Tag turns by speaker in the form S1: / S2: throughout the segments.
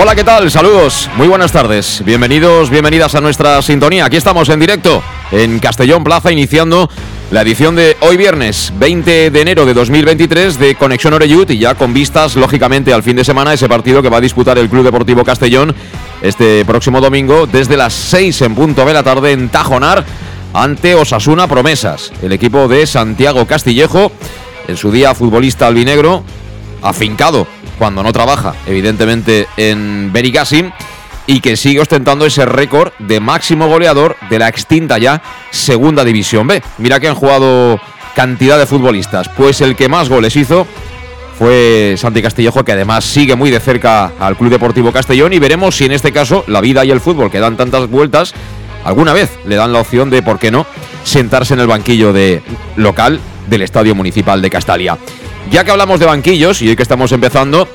S1: Hola, ¿qué tal? Saludos, muy buenas tardes. Bienvenidos, bienvenidas a nuestra sintonía. Aquí estamos en directo en Castellón Plaza, iniciando la edición de hoy viernes 20 de enero de 2023 de Conexión Oreyut y ya con vistas, lógicamente, al fin de semana, ese partido que va a disputar el Club Deportivo Castellón este próximo domingo desde las 6 en punto de la tarde en Tajonar ante Osasuna Promesas, el equipo de Santiago Castillejo, en su día futbolista albinegro, afincado cuando no trabaja, evidentemente, en Benicassim y que sigue ostentando ese récord de máximo goleador de la extinta ya Segunda División B. Mira que han jugado cantidad de futbolistas, pues el que más goles hizo fue Santi Castillejo, que además sigue muy de cerca al Club Deportivo Castellón y veremos si en este caso la vida y el fútbol que dan tantas vueltas, alguna vez le dan la opción de, ¿por qué no?, sentarse en el banquillo de local del Estadio Municipal de Castalia. Ya que hablamos de banquillos y hoy que estamos empezando,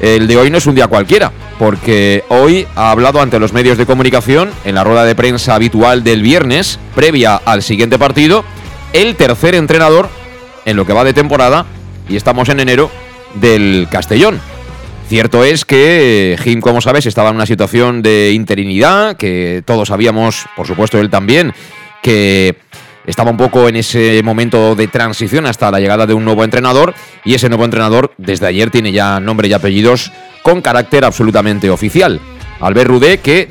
S1: el de hoy no es un día cualquiera, porque hoy ha hablado ante los medios de comunicación en la rueda de prensa habitual del viernes, previa al siguiente partido, el tercer entrenador en lo que va de temporada, y estamos en enero, del Castellón. Cierto es que Jim, como sabes, estaba en una situación de interinidad, que todos sabíamos, por supuesto él también, que estaba un poco en ese momento de transición hasta la llegada de un nuevo entrenador y ese nuevo entrenador desde ayer tiene ya nombre y apellidos con carácter absolutamente oficial. Albert Rudé que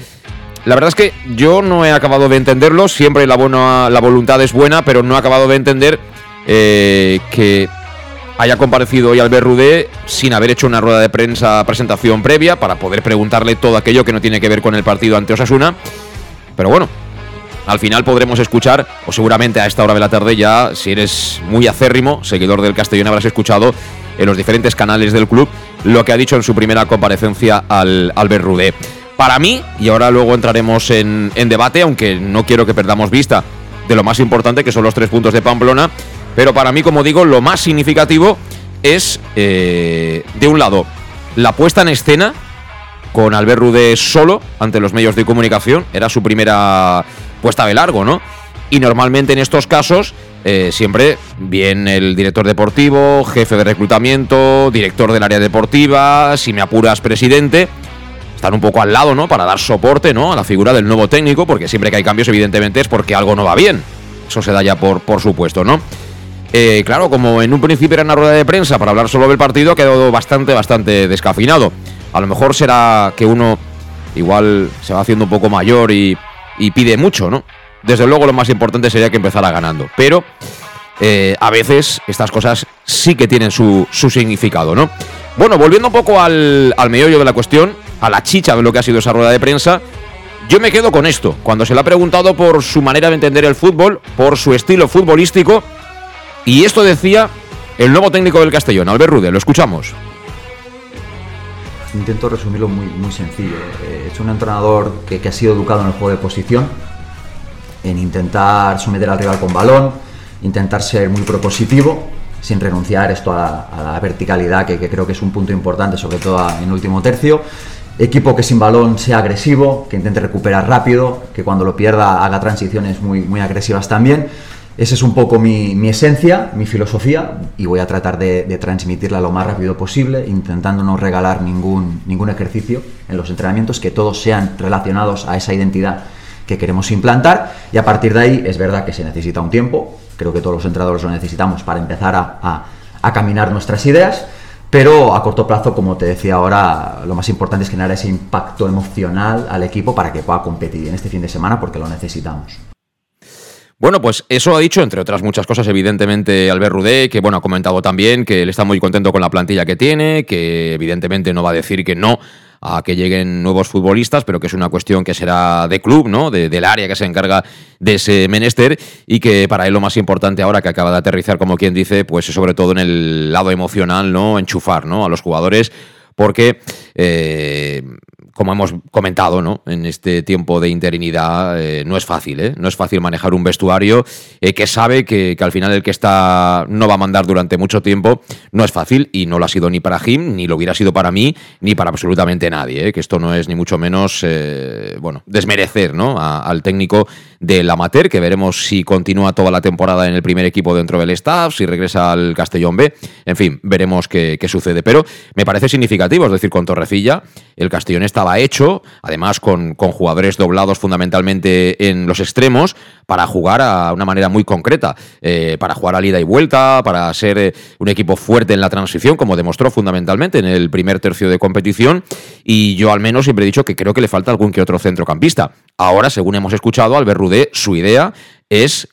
S1: la verdad es que yo no he acabado de entenderlo, siempre la, buena, la voluntad es buena, pero no he acabado de entender eh, que haya comparecido hoy Albert Rudé sin haber hecho una rueda de prensa presentación previa para poder preguntarle todo aquello que no tiene que ver con el partido ante Osasuna. Pero bueno, al final podremos escuchar, o seguramente a esta hora de la tarde ya, si eres muy acérrimo, seguidor del Castellón, habrás escuchado en los diferentes canales del club lo que ha dicho en su primera comparecencia al Albert Rudé. Para mí, y ahora luego entraremos en, debate, aunque no quiero que perdamos vista de lo más importante, que son los tres puntos de Pamplona, pero para mí, como digo, lo más significativo es, eh, de un lado, la puesta en escena con Albert Rudé solo ante los medios de comunicación, era su primera puesta de largo, ¿no? Y normalmente en estos casos, eh, siempre bien el director deportivo, jefe de reclutamiento, director del área deportiva, si me apuras, presidente, están un poco al lado, ¿no? Para dar soporte, ¿no? A la figura del nuevo técnico, porque siempre que hay cambios, evidentemente, es porque algo no va bien. Eso se da ya por, por supuesto, ¿no? Eh, claro, como en un principio era una rueda de prensa para hablar solo del partido, ha quedado bastante, bastante descafinado. A lo mejor será que uno igual se va haciendo un poco mayor y y pide mucho, ¿no? Desde luego lo más importante sería que empezara ganando, pero eh, a veces estas cosas sí que tienen su, significado, ¿no? Bueno, volviendo un poco al, al meollo de la cuestión, a la chicha de lo que ha sido esa rueda de prensa, yo me quedo con esto. Cuando se le ha preguntado por su manera de entender el fútbol, por su estilo futbolístico, y esto decía el nuevo técnico del Castellón, Albert Rude, lo escuchamos
S2: intento resumirlo muy, muy sencillo. Eh, es un entrenador que, ha sido educado en el juego de posición, en intentar someter al rival con balón, intentar ser muy propositivo, sin renunciar esto a la, verticalidad, que, creo que es un punto importante, sobre todo en último tercio. Equipo que sin balón sea agresivo, que intente recuperar rápido, que cuando lo pierda haga transiciones muy, muy agresivas también esa es un poco mi, esencia, mi filosofía, y voy a tratar de, transmitirla lo más rápido posible, intentando no regalar ningún, ningún ejercicio en los entrenamientos, que todos sean relacionados a esa identidad que queremos implantar, y a partir de ahí es verdad que se necesita un tiempo, creo que todos los entrenadores lo necesitamos para empezar a, a caminar nuestras ideas, pero a corto plazo, como te decía ahora, lo más importante es generar ese impacto emocional al equipo para que pueda competir en este fin de semana porque lo necesitamos.
S1: Bueno, pues eso ha dicho, entre otras muchas cosas, evidentemente, Albert Rudé, que bueno, ha comentado también que él está muy contento con la plantilla que tiene, que evidentemente no va a decir que no a que lleguen nuevos futbolistas, pero que es una cuestión que será de club, ¿no? del área que se encarga de ese menester y que para él lo más importante ahora que acaba de aterrizar, como quien dice, pues sobre todo en el lado emocional, ¿no? Enchufar, ¿no? A los jugadores porque eh, como hemos comentado, ¿no? En este tiempo de interinidad eh, no es fácil, ¿eh? No es fácil manejar un vestuario eh, que sabe que, al final el que está no va a mandar durante mucho tiempo. No es fácil y no lo ha sido ni para Jim, ni lo hubiera sido para mí, ni para absolutamente nadie. ¿eh? Que esto no es ni mucho menos, bueno, desmerecer, ¿no? al técnico del amateur, que veremos si continúa toda la temporada en el primer equipo dentro del staff, si regresa al Castellón B. En fin, veremos qué, qué sucede. Pero me parece significativo, es decir, con Torrecilla, el Castellón está hecho, además con, con, jugadores doblados fundamentalmente en los extremos, para jugar a una manera muy concreta, eh, para jugar a ida y vuelta, para ser eh, un equipo fuerte en la transición, como demostró fundamentalmente en el primer tercio de competición. Y yo al menos siempre he dicho que creo que le falta algún que otro centrocampista. Ahora, según hemos escuchado, Albert Rudé, su idea es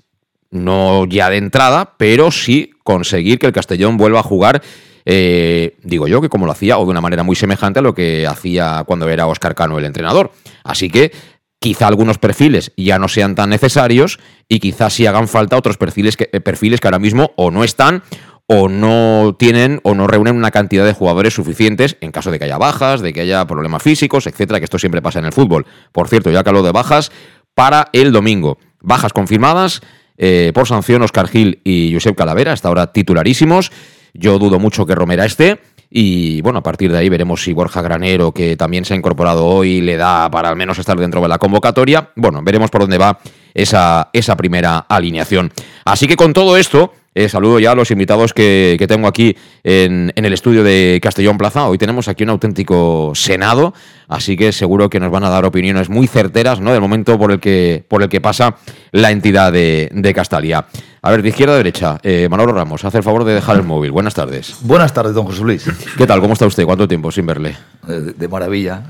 S1: no ya de entrada, pero sí conseguir que el Castellón vuelva a jugar eh, digo yo que como lo hacía o de una manera muy semejante a lo que hacía cuando era Oscar Cano el entrenador. Así que quizá algunos perfiles ya no sean tan necesarios y quizás sí hagan falta otros perfiles que, eh, perfiles que ahora mismo o no están o no tienen o no reúnen una cantidad de jugadores suficientes en caso de que haya bajas, de que haya problemas físicos, etcétera, que esto siempre pasa en el fútbol. Por cierto, ya que hablo de bajas, para el domingo. Bajas confirmadas eh, por sanción Oscar Gil y Josep Calavera, hasta ahora titularísimos. Yo dudo mucho que Romera esté. Y bueno, a partir de ahí veremos si Borja Granero, que también se ha incorporado hoy, le da para al menos estar dentro de la convocatoria. Bueno, veremos por dónde va esa, esa primera alineación. Así que con todo esto, eh, saludo ya a los invitados que, tengo aquí en, el estudio de Castellón Plaza. Hoy tenemos aquí un auténtico senado, así que seguro que nos van a dar opiniones muy certeras ¿no? del momento por el que, por el que pasa la entidad de, de Castalia. A ver, de izquierda a derecha, eh, Manolo Ramos, hace el favor de dejar el móvil. Buenas tardes.
S3: Buenas tardes, don José Luis.
S1: ¿Qué tal? ¿Cómo está usted? ¿Cuánto tiempo sin verle?
S3: Eh, de, maravilla.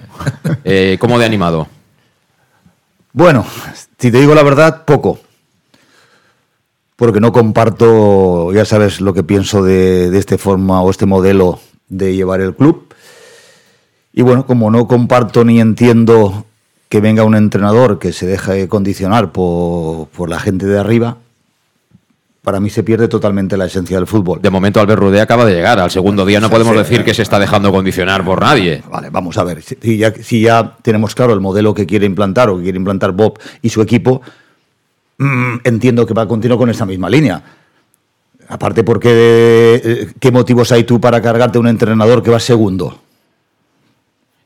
S1: Eh, ¿Cómo de animado?
S3: Bueno, si te digo la verdad, poco. Porque no comparto, ya sabes lo que pienso de, de esta forma o este modelo de llevar el club. Y bueno, como no comparto ni entiendo que venga un entrenador que se deje condicionar por, por la gente de arriba, para mí se pierde totalmente la esencia del fútbol.
S1: De momento Albert Rudé acaba de llegar. Al segundo día no podemos decir que se está dejando condicionar por nadie.
S3: Vale, vamos a ver. Si ya, si ya tenemos claro el modelo que quiere implantar o que quiere implantar Bob y su equipo, mm, entiendo que va a continuar con esa misma línea. Aparte, porque eh, ¿qué motivos hay tú para cargarte un entrenador que va segundo?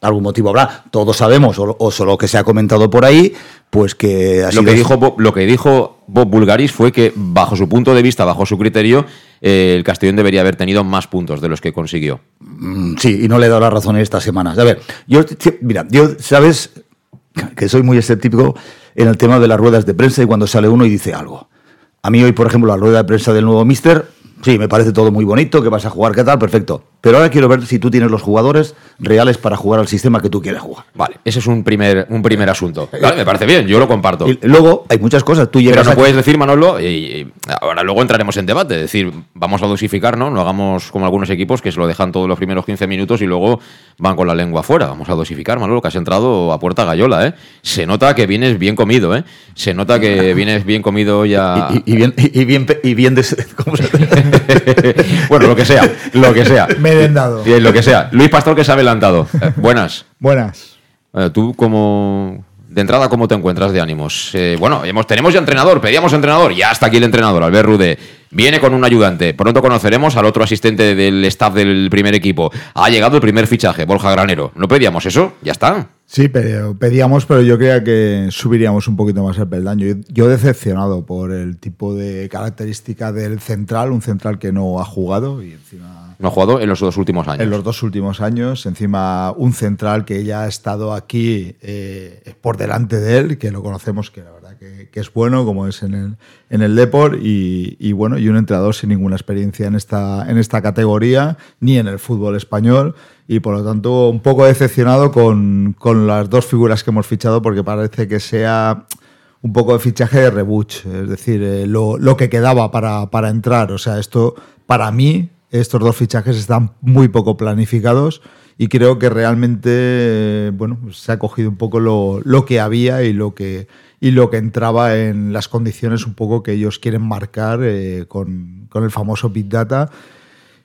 S3: algún motivo habrá. Todos sabemos, o, solo que se ha comentado por ahí, pues que
S1: lo que dijo Bob, lo que dijo Bob Bulgaris fue que bajo su punto de vista, bajo su criterio, eh, el Castellón debería haber tenido más puntos de los que consiguió.
S3: Mm, sí, y no le he dado la razón en estas semanas. A ver, yo mira, yo sabes que soy muy escéptico en el tema de las ruedas de prensa y cuando sale uno y dice algo. A mí hoy, por ejemplo, la rueda de prensa del nuevo Mister Sí, me parece todo muy bonito, que vas a jugar, qué tal, perfecto. Pero ahora quiero ver si tú tienes los jugadores reales para jugar al sistema que tú quieres jugar.
S1: Vale, ese es un primer, un primer asunto. Vale, me parece bien, yo lo comparto.
S3: Y luego hay muchas cosas. Tú llegas
S1: Pero no puedes decir, Manolo, y, ahora luego entraremos en debate, es decir, vamos a dosificar, ¿no? No hagamos como algunos equipos que se lo dejan todos los primeros 15 minutos y luego van con la lengua afuera. Vamos a dosificar, Manolo, que has entrado a puerta gallola, ¿eh? Se nota que vienes bien comido, ¿eh? Se nota que vienes bien comido ya.
S3: Y, bien, y bien, y bien ¿cómo se
S1: bueno, lo que sea, lo que sea.
S4: Me he vendado.
S1: Lo que sea. Luis Pastor que se ha adelantado. Eh, buenas.
S4: Buenas.
S1: Eh, tú como de entrada, ¿cómo te encuentras de ánimos? Eh, bueno, hemos, tenemos ya entrenador, pedíamos entrenador, ya está aquí el entrenador, Albert Rude. Viene con un ayudante. Pronto conoceremos al otro asistente del staff del primer equipo. Ha llegado el primer fichaje, Borja Granero. ¿No pedíamos eso? Ya está.
S4: Sí, pedíamos, pero yo creía que subiríamos un poquito más el peldaño. Yo decepcionado por el tipo de característica del central, un central que no ha jugado y encima...
S1: No ha jugado en los dos últimos años.
S4: En los dos últimos años, encima un central que ya ha estado aquí eh, por delante de él, que lo conocemos, que la verdad que, es bueno, como es en el, en el Deport, y, bueno, y un entrenador sin ninguna experiencia en esta, en esta categoría, ni en el fútbol español y por lo tanto un poco decepcionado con, las dos figuras que hemos fichado porque parece que sea un poco de fichaje de Rebuch, es decir, eh, lo, lo, que quedaba para, para, entrar. O sea, esto, para mí, estos dos fichajes están muy poco planificados y creo que realmente, bueno, se ha cogido un poco lo, lo, que había y lo que, y lo que entraba en las condiciones un poco que ellos quieren marcar eh, con, con el famoso Big Data.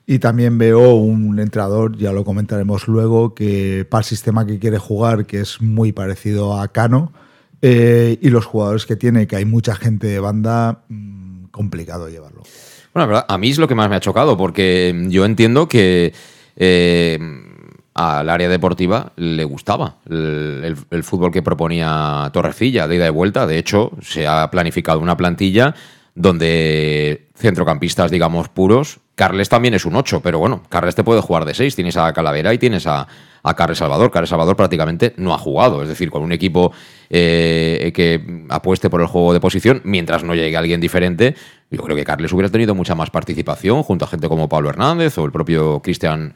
S4: Y también veo un entrenador, ya lo comentaremos luego, que para el sistema que quiere jugar, que es muy parecido a Cano, eh, y los jugadores que tiene, que hay mucha gente de banda, mmm, complicado llevarlo.
S1: Bueno, verdad, a mí es lo que más me ha chocado, porque yo entiendo que eh, al área deportiva le gustaba el, el, el, fútbol que proponía Torrecilla de ida y vuelta. De hecho, se ha planificado una plantilla donde centrocampistas, digamos, puros. Carles también es un 8, pero bueno, Carles te puede jugar de 6. Tienes a Calavera y tienes a, a Carles Salvador. Carles Salvador prácticamente no ha jugado. Es decir, con un equipo eh, que apueste por el juego de posición, mientras no llegue alguien diferente, yo creo que Carles hubiera tenido mucha más participación junto a gente como Pablo Hernández o el propio Cristian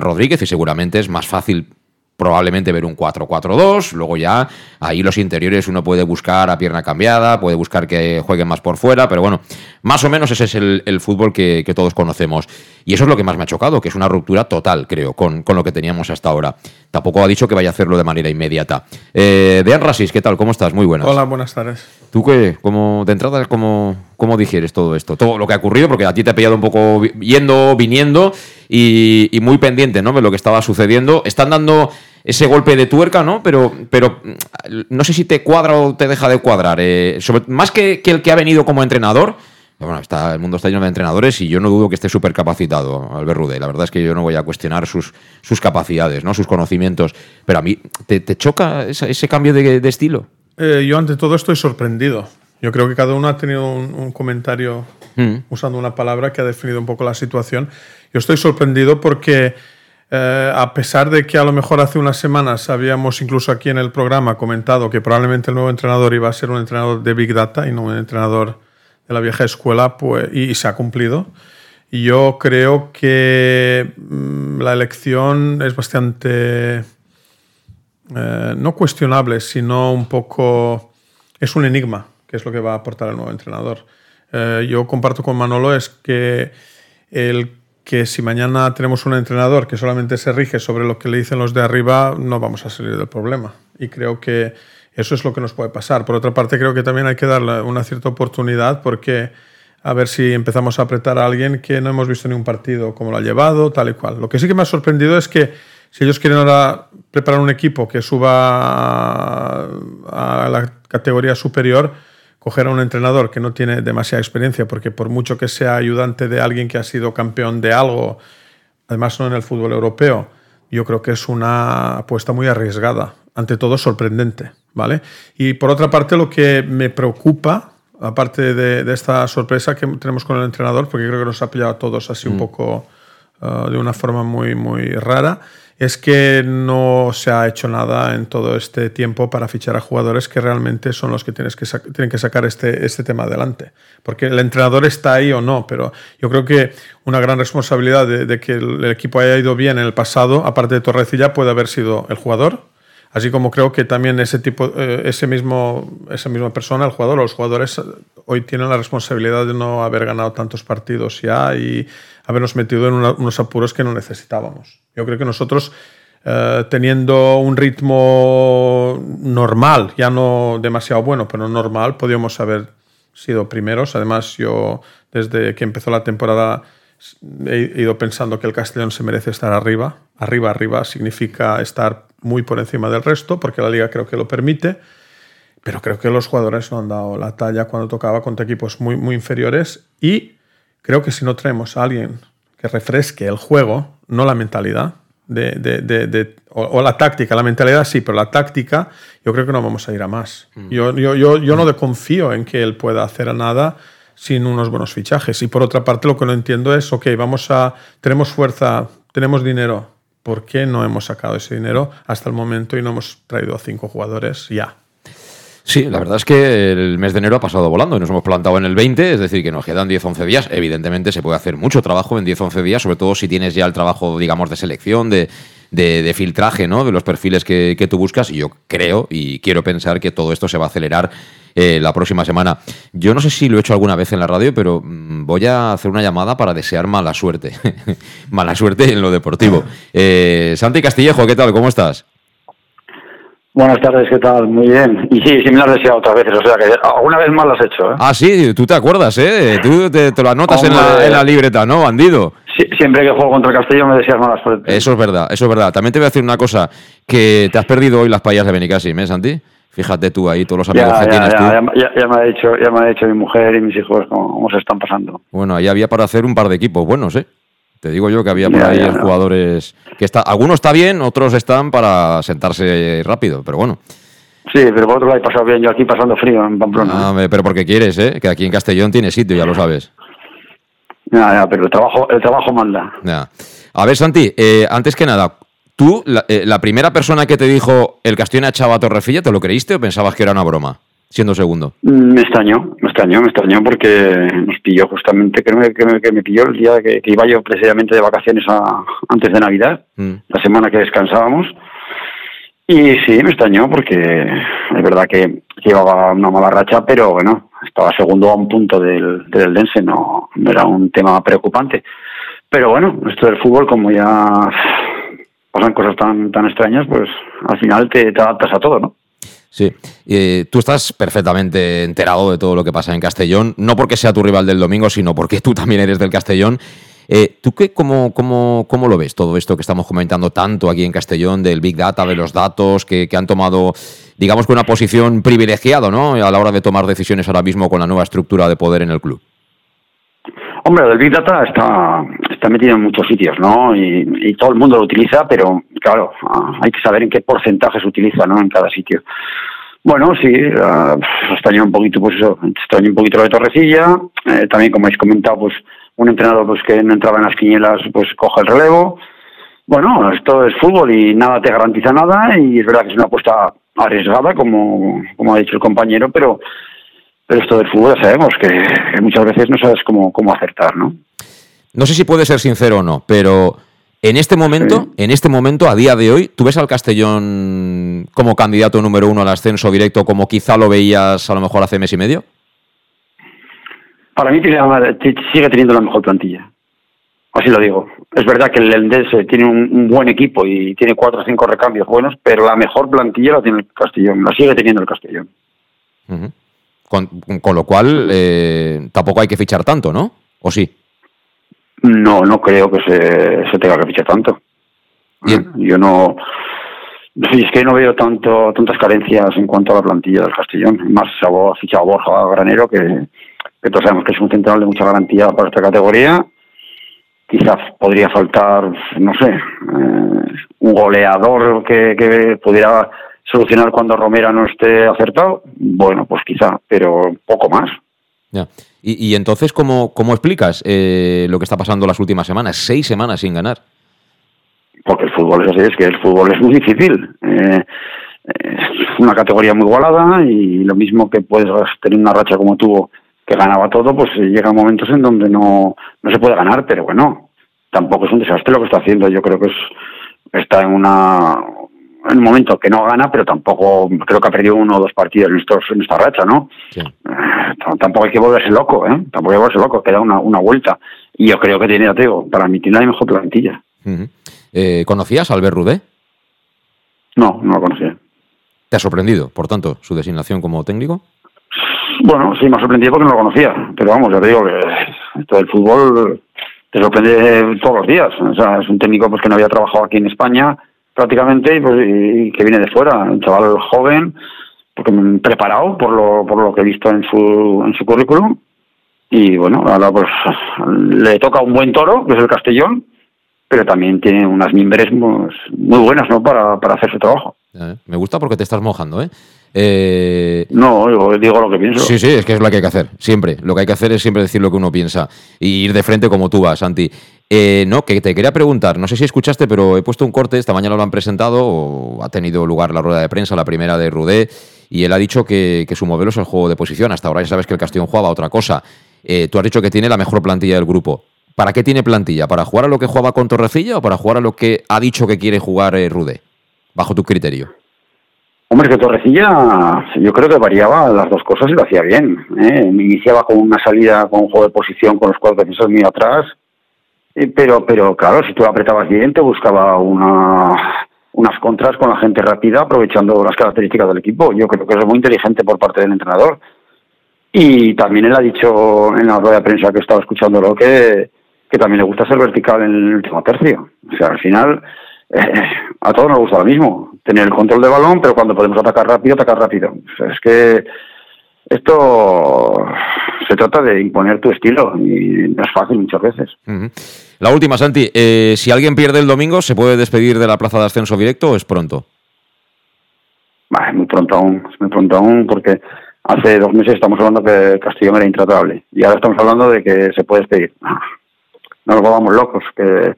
S1: Rodríguez y seguramente es más fácil probablemente ver un 4-4-2, luego ya ahí los interiores uno puede buscar a pierna cambiada, puede buscar que jueguen más por fuera, pero bueno, más o menos ese es el, el fútbol que, que, todos conocemos. Y eso es lo que más me ha chocado, que es una ruptura total, creo, con, con lo que teníamos hasta ahora. Tampoco ha dicho que vaya a hacerlo de manera inmediata. Eh, Dean Rasis, ¿qué tal? ¿Cómo estás? Muy buenas.
S5: Hola, buenas tardes.
S1: ¿Tú qué? ¿Cómo, de entrada, cómo, cómo digieres todo esto? Todo lo que ha ocurrido, porque a ti te ha pillado un poco yendo, viniendo y, muy pendiente ¿no? de lo que estaba sucediendo. Están dando ese golpe de tuerca, ¿no? Pero, pero no sé si te cuadra o te deja de cuadrar. Eh, más que, el que ha venido como entrenador, bueno, está, el mundo está lleno de entrenadores y yo no dudo que esté súper capacitado, Albert Rude. La verdad es que yo no voy a cuestionar sus, sus capacidades, ¿no? sus conocimientos. Pero a mí, ¿te, choca ese, cambio de, de estilo?
S5: Eh, yo ante todo estoy sorprendido. Yo creo que cada uno ha tenido un, un comentario mm. usando una palabra que ha definido un poco la situación. Yo estoy sorprendido porque eh, a pesar de que a lo mejor hace unas semanas habíamos incluso aquí en el programa comentado que probablemente el nuevo entrenador iba a ser un entrenador de Big Data y no un entrenador de la vieja escuela, pues, y, y se ha cumplido. Y yo creo que mmm, la elección es bastante, eh, no cuestionable, sino un poco, es un enigma, es lo que va a aportar el nuevo entrenador. Eh, yo comparto con Manolo es que el que si mañana tenemos un entrenador que solamente se rige sobre lo que le dicen los de arriba, no vamos a salir del problema. Y creo que eso es lo que nos puede pasar. Por otra parte, creo que también hay que darle una cierta oportunidad porque a ver si empezamos a apretar a alguien que no hemos visto ni un partido como lo ha llevado, tal y cual. Lo que sí que me ha sorprendido es que si ellos quieren ahora preparar un equipo que suba a la categoría superior, coger a un entrenador que no tiene demasiada experiencia, porque por mucho que sea ayudante de alguien que ha sido campeón de algo, además no en el fútbol europeo, yo creo que es una apuesta muy arriesgada, ante todo sorprendente, ¿vale? Y por otra parte, lo que me preocupa, aparte de, de esta sorpresa que tenemos con el entrenador, porque creo que nos ha pillado a todos así mm. un poco uh, de una forma muy, muy rara, es que no se ha hecho nada en todo este tiempo para fichar a jugadores que realmente son los que, que tienen que sacar este, este tema adelante. Porque el entrenador está ahí o no, pero yo creo que una gran responsabilidad de, que el, equipo haya ido bien en el pasado, aparte de Torrecilla, puede haber sido el jugador. Así como creo que también ese tipo, eh, ese mismo, esa misma persona, el jugador los jugadores, hoy tienen la responsabilidad de no haber ganado tantos partidos ya y habernos metido en unos apuros que no necesitábamos. Yo creo que nosotros, eh, teniendo un ritmo normal, ya no demasiado bueno, pero normal, podíamos haber sido primeros. Además, yo desde que empezó la temporada he ido pensando que el Castellón se merece estar arriba. Arriba, arriba significa estar muy por encima del resto, porque la liga creo que lo permite. Pero creo que los jugadores no han dado la talla cuando tocaba contra equipos muy, muy inferiores. Y creo que si no traemos a alguien que refresque el juego, no la mentalidad, de, de, de, de o, o, la táctica, la mentalidad sí, pero la táctica yo creo que no vamos a ir a más. Mm. Yo, yo, yo, yo no confío en que él pueda hacer nada sin unos buenos fichajes. Y por otra parte lo que no entiendo es, ok, vamos a, tenemos fuerza, tenemos dinero, ¿por qué no hemos sacado ese dinero hasta el momento y no hemos traído a cinco jugadores ya?
S1: Sí, la verdad es que el mes de enero ha pasado volando y nos hemos plantado en el 20, es decir, que nos quedan 10-11 días. Evidentemente se puede hacer mucho trabajo en 10-11 días, sobre todo si tienes ya el trabajo, digamos, de selección, de, de, filtraje, ¿no? De los perfiles que, que, tú buscas. Y yo creo y quiero pensar que todo esto se va a acelerar eh, la próxima semana. Yo no sé si lo he hecho alguna vez en la radio, pero mm, voy a hacer una llamada para desear mala suerte. mala suerte en lo deportivo. Eh, Santi Castillejo, ¿qué tal? ¿Cómo estás?
S6: Buenas tardes, ¿qué tal? Muy bien. Y sí, sí me lo has deseado otras veces, o sea que alguna vez más lo has hecho, ¿eh?
S1: Ah, sí, tú te acuerdas, ¿eh? Tú te, lo anotas en la, libreta, ¿no, bandido?
S6: Sí, siempre que juego contra el Castillo me deseas mala suerte.
S1: Eso es verdad, eso es verdad. También te voy a decir una cosa, que te has perdido hoy las payas de Benicassim, ¿eh, Santi? Fíjate tú ahí, todos los amigos que tienes
S6: ya,
S1: tú.
S6: Ya, me ha dicho, ya me ha dicho mi mujer y mis hijos cómo, se están pasando.
S1: Bueno, ahí había para hacer un par de equipos buenos, ¿eh? Te digo yo que había por ahí jugadores que está, algunos está bien, otros están para sentarse rápido, pero bueno.
S6: Sí, pero por otro lado he pasado bien, yo aquí pasando frío en Pamplona.
S1: Ah, pero porque quieres, ¿eh? Que aquí en Castellón tiene sitio, ya lo sabes.
S6: Ya, ya, pero el trabajo, el trabajo manda.
S1: Ya. A ver, Santi, eh, antes que nada, ¿Tú, eh, la, primera persona que te dijo el Castellón echaba a Torrefilla, ¿te lo creíste o pensabas que era una broma, siendo segundo?
S6: Mm, me extrañó, me extrañó, me extrañó porque nos pilló justamente, creo que me, pilló el día que, iba yo precisamente de vacaciones antes de Navidad, mm. la semana que descansábamos. Y sí, me extrañó porque es verdad que llevaba una mala racha, pero bueno, estaba segundo a un punto del, del Dense, no, no era un tema preocupante. Pero bueno, esto del fútbol, como ya pasan cosas tan, tan extrañas, pues al final te, adaptas a todo, ¿no?
S1: Sí, eh, tú estás perfectamente enterado de todo lo que pasa en Castellón, no porque sea tu rival del domingo, sino porque tú también eres del Castellón. Eh, ¿Tú qué, cómo, cómo, cómo, lo ves todo esto que estamos comentando tanto aquí en Castellón, del Big Data, de los datos, que, que han tomado, digamos que una posición privilegiada ¿no? a la hora de tomar decisiones ahora mismo con la nueva estructura de poder en el club?
S6: Hombre, el Big Data está, está metido en muchos sitios, ¿no? Y, todo el mundo lo utiliza, pero claro, ah, hay que saber en qué porcentaje se utiliza, ¿no? En cada sitio. Bueno, sí, uh, extraño un poquito, pues eso, un poquito lo de Torrecilla. Eh, también, como habéis comentado, pues un entrenador pues que no entraba en las quinielas, pues coge el relevo. Bueno, esto es fútbol y nada te garantiza nada y es verdad que es una apuesta arriesgada, como, como ha dicho el compañero, pero pero esto del fútbol ya sabemos que, muchas veces no sabes cómo, cómo acertar, ¿no?
S1: No sé si puede ser sincero o no, pero en este momento, en este momento, a día de hoy, ¿tú ves al Castellón como candidato número uno al ascenso directo, como quizá lo veías a lo mejor hace mes y medio?
S6: Para mí sigue teniendo la mejor plantilla. Así lo digo. Es verdad que el Endense tiene un, buen equipo y tiene cuatro o cinco recambios buenos, pero la mejor plantilla la tiene el Castellón, la sigue teniendo el Castellón.
S1: Con, lo cual, eh, tampoco hay que fichar tanto, ¿no? ¿O sí?
S6: No, no creo que se, tenga que fichar tanto. Yo no. es que no veo tanto tantas carencias en cuanto a la plantilla del Castellón. Más se ha fichado Borja Granero, que, todos sabemos que es un central de mucha garantía para esta categoría. Quizás podría faltar, no sé, eh, un goleador que, que pudiera solucionar cuando Romera no esté acertado, bueno, pues quizá, pero poco más.
S1: Ya. Y, entonces, ¿cómo, cómo explicas eh, lo que está pasando las últimas semanas? Seis semanas sin ganar.
S6: Porque el fútbol es así, es que el fútbol es muy difícil. Eh, es una categoría muy igualada y lo mismo que puedes tener una racha como tuvo que ganaba todo, pues llega momentos en donde no, no se puede ganar, pero bueno, tampoco es un desastre lo que está haciendo. Yo creo que es está en una en un momento que no gana, pero tampoco creo que ha perdido uno o dos partidos en, estos, en esta racha, ¿no? Eh, tampoco hay que volverse loco, ¿eh? Tampoco hay que volverse loco, queda una, una vuelta. Y yo creo que tiene, ya para mí tiene la mejor plantilla.
S1: eh, ¿Conocías a Albert Rudé?
S6: No, no lo conocía.
S1: ¿Te ha sorprendido, por tanto, su designación como técnico?
S6: Bueno, sí, me ha sorprendido porque no lo conocía. Pero vamos, ya te digo que esto del fútbol te sorprende todos los días. O sea, es un técnico pues, que no había trabajado aquí en España prácticamente pues, y que viene de fuera, un chaval joven, porque preparado por lo, por lo que he visto en su, en su currículum. Y bueno, ahora pues le toca un buen toro, que es el Castellón, pero también tiene unas mimbres muy, buenas ¿no? para, para hacer su trabajo.
S1: Me gusta porque te estás mojando, ¿eh? Eh,
S6: no, yo digo lo que pienso.
S1: Sí, sí, es que es lo que hay que hacer, siempre. Lo que hay que hacer es siempre decir lo que uno piensa y ir de frente como tú vas, Santi. Eh, no, que te quería preguntar, no sé si escuchaste, pero he puesto un corte, esta mañana lo han presentado, o ha tenido lugar la rueda de prensa, la primera de Rudé, y él ha dicho que, su modelo es el juego de posición. Hasta ahora ya sabes que el Castellón jugaba otra cosa. Eh, tú has dicho que tiene la mejor plantilla del grupo. ¿Para qué tiene plantilla? ¿Para jugar a lo que jugaba con Torrecilla o para jugar a lo que ha dicho que quiere jugar eh, Rude? Bajo tu criterio.
S6: Hombre, que Torrecilla yo creo que variaba las dos cosas y lo hacía bien. ¿eh? Iniciaba con una salida con un juego de posición con los cuatro defensores muy atrás, pero, pero claro, si tú apretabas bien, te buscaba una, unas contras con la gente rápida, aprovechando las características del equipo. Yo creo que eso es muy inteligente por parte del entrenador. Y también él ha dicho en la rueda de prensa que estaba escuchándolo que, que también le gusta ser vertical en el último tercio. O sea, al final eh, a todos nos gusta lo mismo, tener el control de balón, pero cuando podemos atacar rápido, atacar rápido. es que esto se trata de imponer tu estilo y no es fácil muchas veces.
S1: La última, Santi, eh, si alguien pierde el domingo, ¿se puede despedir de la plaza de ascenso directo o es pronto?
S6: es muy pronto aún, es muy pronto aún porque hace dos meses estamos hablando que Castellón era intratable y ahora estamos hablando de que se puede despedir. No nos volvamos locos, que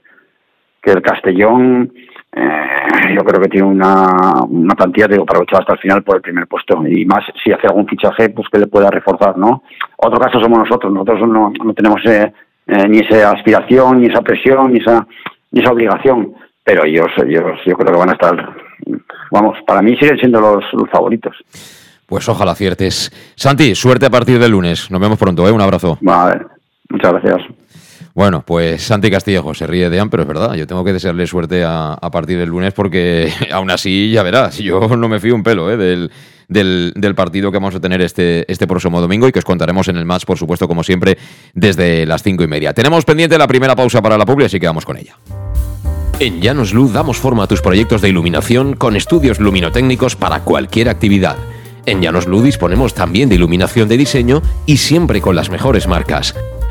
S6: que el Castellón eh, yo creo que tiene una, una plantilla digo, para luchar hasta el final por el primer puesto. Y más si hace algún fichaje pues que le pueda reforzar no otro caso somos nosotros. Nosotros no, no tenemos eh, eh, ni esa aspiración ni esa presión ni esa ni esa obligación. Pero ellos, ellos yo creo que van a estar vamos para mí siguen siendo los, favoritos.
S1: Pues ojalá aciertes. Santi suerte a partir del lunes. Nos vemos pronto ¿eh? un abrazo.
S6: Vale. Muchas gracias
S1: bueno, pues Santi Castillejo se ríe de An, pero es verdad, yo tengo que desearle suerte a, partir del lunes porque aún así ya verás, yo no me fío un pelo ¿eh? del, del, partido que vamos a tener este, este próximo domingo y que os contaremos en el match, por supuesto, como siempre, desde las cinco y media. Tenemos pendiente la primera pausa para la publi, así que vamos con ella.
S7: En Llanos Luz damos forma a tus proyectos de iluminación con estudios luminotécnicos para cualquier actividad. En Llanos Luz disponemos también de iluminación de diseño y siempre con las mejores marcas.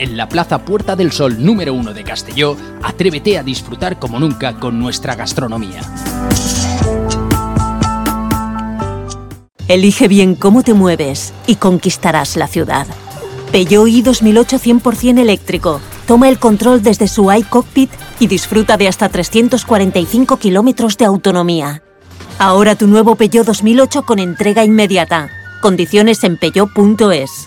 S8: en la Plaza Puerta del Sol número 1 de Castelló, atrévete a disfrutar como nunca con nuestra gastronomía.
S9: Elige bien cómo te mueves y conquistarás la ciudad. Peugeot i 2008 100% eléctrico. Toma el control desde su iCockpit y disfruta de hasta 345 kilómetros de autonomía. Ahora tu nuevo Peugeot 2008 con entrega inmediata. Condiciones en peugeot.es.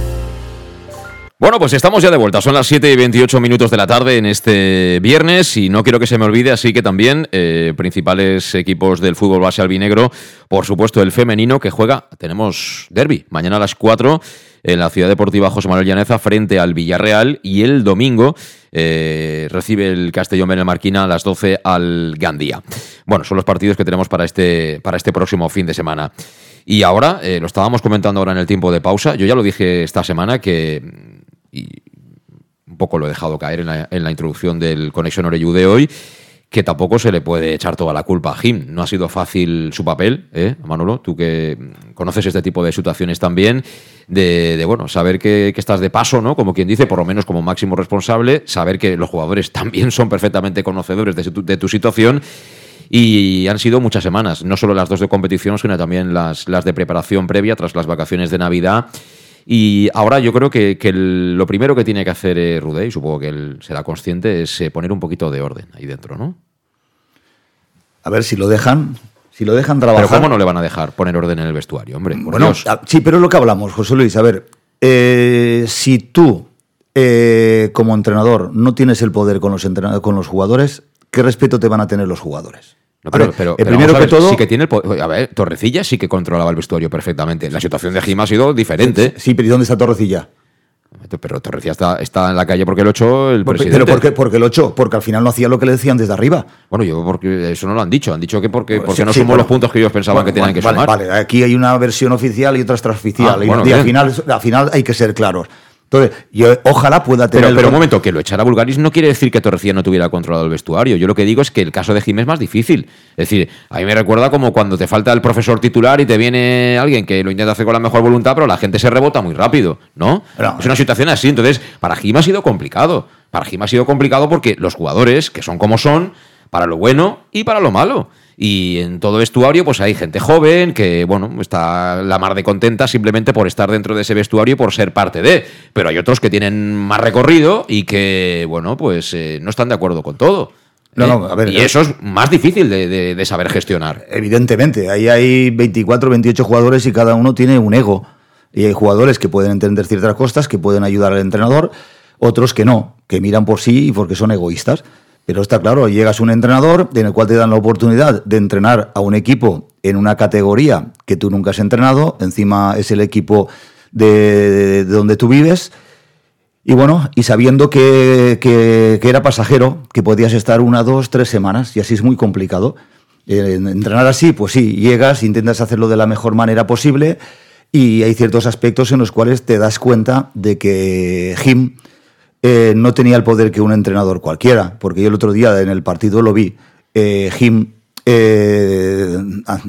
S1: Bueno, pues estamos ya de vuelta. Son las 7 y 28 minutos de la tarde en este viernes y no quiero que se me olvide, así que también eh, principales equipos del fútbol base albinegro, por supuesto el femenino que juega, tenemos derby, mañana a las 4 en la Ciudad Deportiva José Manuel Llaneza frente al Villarreal y el domingo eh, recibe el Castellón Benelmarquina a las 12 al Gandía. Bueno, son los partidos que tenemos para este, para este próximo fin de semana. Y ahora, eh, lo estábamos comentando ahora en el tiempo de pausa, yo ya lo dije esta semana que y un poco lo he dejado caer en la, en la introducción del Connection Oreyu de hoy, que tampoco se le puede echar toda la culpa a Jim. No ha sido fácil su papel, ¿eh, Manolo? Tú que conoces este tipo de situaciones también, de, bueno, saber que, estás de paso, ¿no? Como quien dice, por lo menos como máximo responsable, saber que los jugadores también son perfectamente conocedores de, tu, situación Y han sido muchas semanas, no solo las dos de competición, sino también las de preparación previa tras las vacaciones de Navidad. Y ahora yo creo que, que el- lo primero que tiene que hacer eh, Rudé, y supongo que él será consciente, es eh, poner un poquito de orden ahí dentro, ¿no?
S3: A ver si lo dejan, si lo dejan trabajar.
S1: Pero ¿cómo no le van a dejar poner orden en el vestuario, hombre? Por
S3: Bueno,
S1: Dios.
S3: ah, sí, pero es lo que hablamos, José Luis. A ver, eh, si tú, eh, como entrenador, no tienes el poder con los, con los jugadores, ¿qué respeto te van a tener los jugadores?
S1: No,
S3: A
S1: pero,
S3: ver,
S1: pero-
S3: el
S1: pero
S3: primero que todo.
S1: sí que tiene el A ver, Torrecilla sí que controlaba el vestuario perfectamente. La situación de Jim ha sido diferente.
S3: Sí, pero ¿y dónde está Torrecilla?
S1: Pero Torrecilla está, está en la calle porque lo echó el presidente.
S3: ¿Pero por qué, por qué lo echó? Porque al final no hacía lo que le decían desde arriba.
S1: Bueno, yo porque eso no lo han dicho. Han dicho que porque, porque
S3: Sí,
S1: no
S3: sí, bueno.
S1: los puntos que ellos pensaban
S3: Bueno,
S1: que tenían que
S3: vale,
S1: sumar.
S3: Vale, aquí hay una versión oficial y otra extraoficial.
S1: Ah,
S3: y al, final, al final hay que ser claros. Entonces, yo ojalá pueda tener.
S1: Pero,
S3: el
S1: pero un momento, que lo echara Bulgaris no quiere decir que Torrecilla no tuviera controlado el vestuario. Yo lo que digo es que el caso de Jim es más difícil. Es decir, a mí me recuerda como cuando te falta el profesor titular y te viene alguien que lo intenta hacer con la mejor voluntad, pero la gente se rebota muy rápido, ¿no? es una situación así. Entonces, para Jim ha sido complicado. Para Jim ha sido complicado porque los jugadores, que son como son, para lo bueno y para lo malo. Y en todo vestuario, pues hay gente joven que, bueno, está la mar de contenta simplemente por estar dentro de ese vestuario y por ser parte de. Pero hay otros que tienen más recorrido y que, bueno, pues eh, no están de acuerdo con todo.
S3: No,
S1: ¿eh?
S3: no, a ver,
S1: y eso es más difícil de, de- de saber gestionar.
S3: Evidentemente, ahí hay 24, 28 jugadores y cada uno tiene un ego. Y hay jugadores que pueden entender ciertas cosas, que pueden ayudar al entrenador, otros que no, que miran por sí y porque son egoístas. Pero está claro, llegas a un entrenador en el cual te dan la oportunidad de entrenar a un equipo en una categoría que tú nunca has entrenado, encima es el equipo de, de donde tú vives, y bueno, y sabiendo que, que- que era pasajero, que podías estar una, dos, tres semanas, y así es muy complicado. Eh, entrenar así, pues sí, llegas, intentas hacerlo de la mejor manera posible, y hay ciertos aspectos en los cuales te das cuenta de que Jim eh, no tenía el poder que un entrenador cualquiera, porque yo el otro día en el partido lo vi. Eh, Jim eh, ah,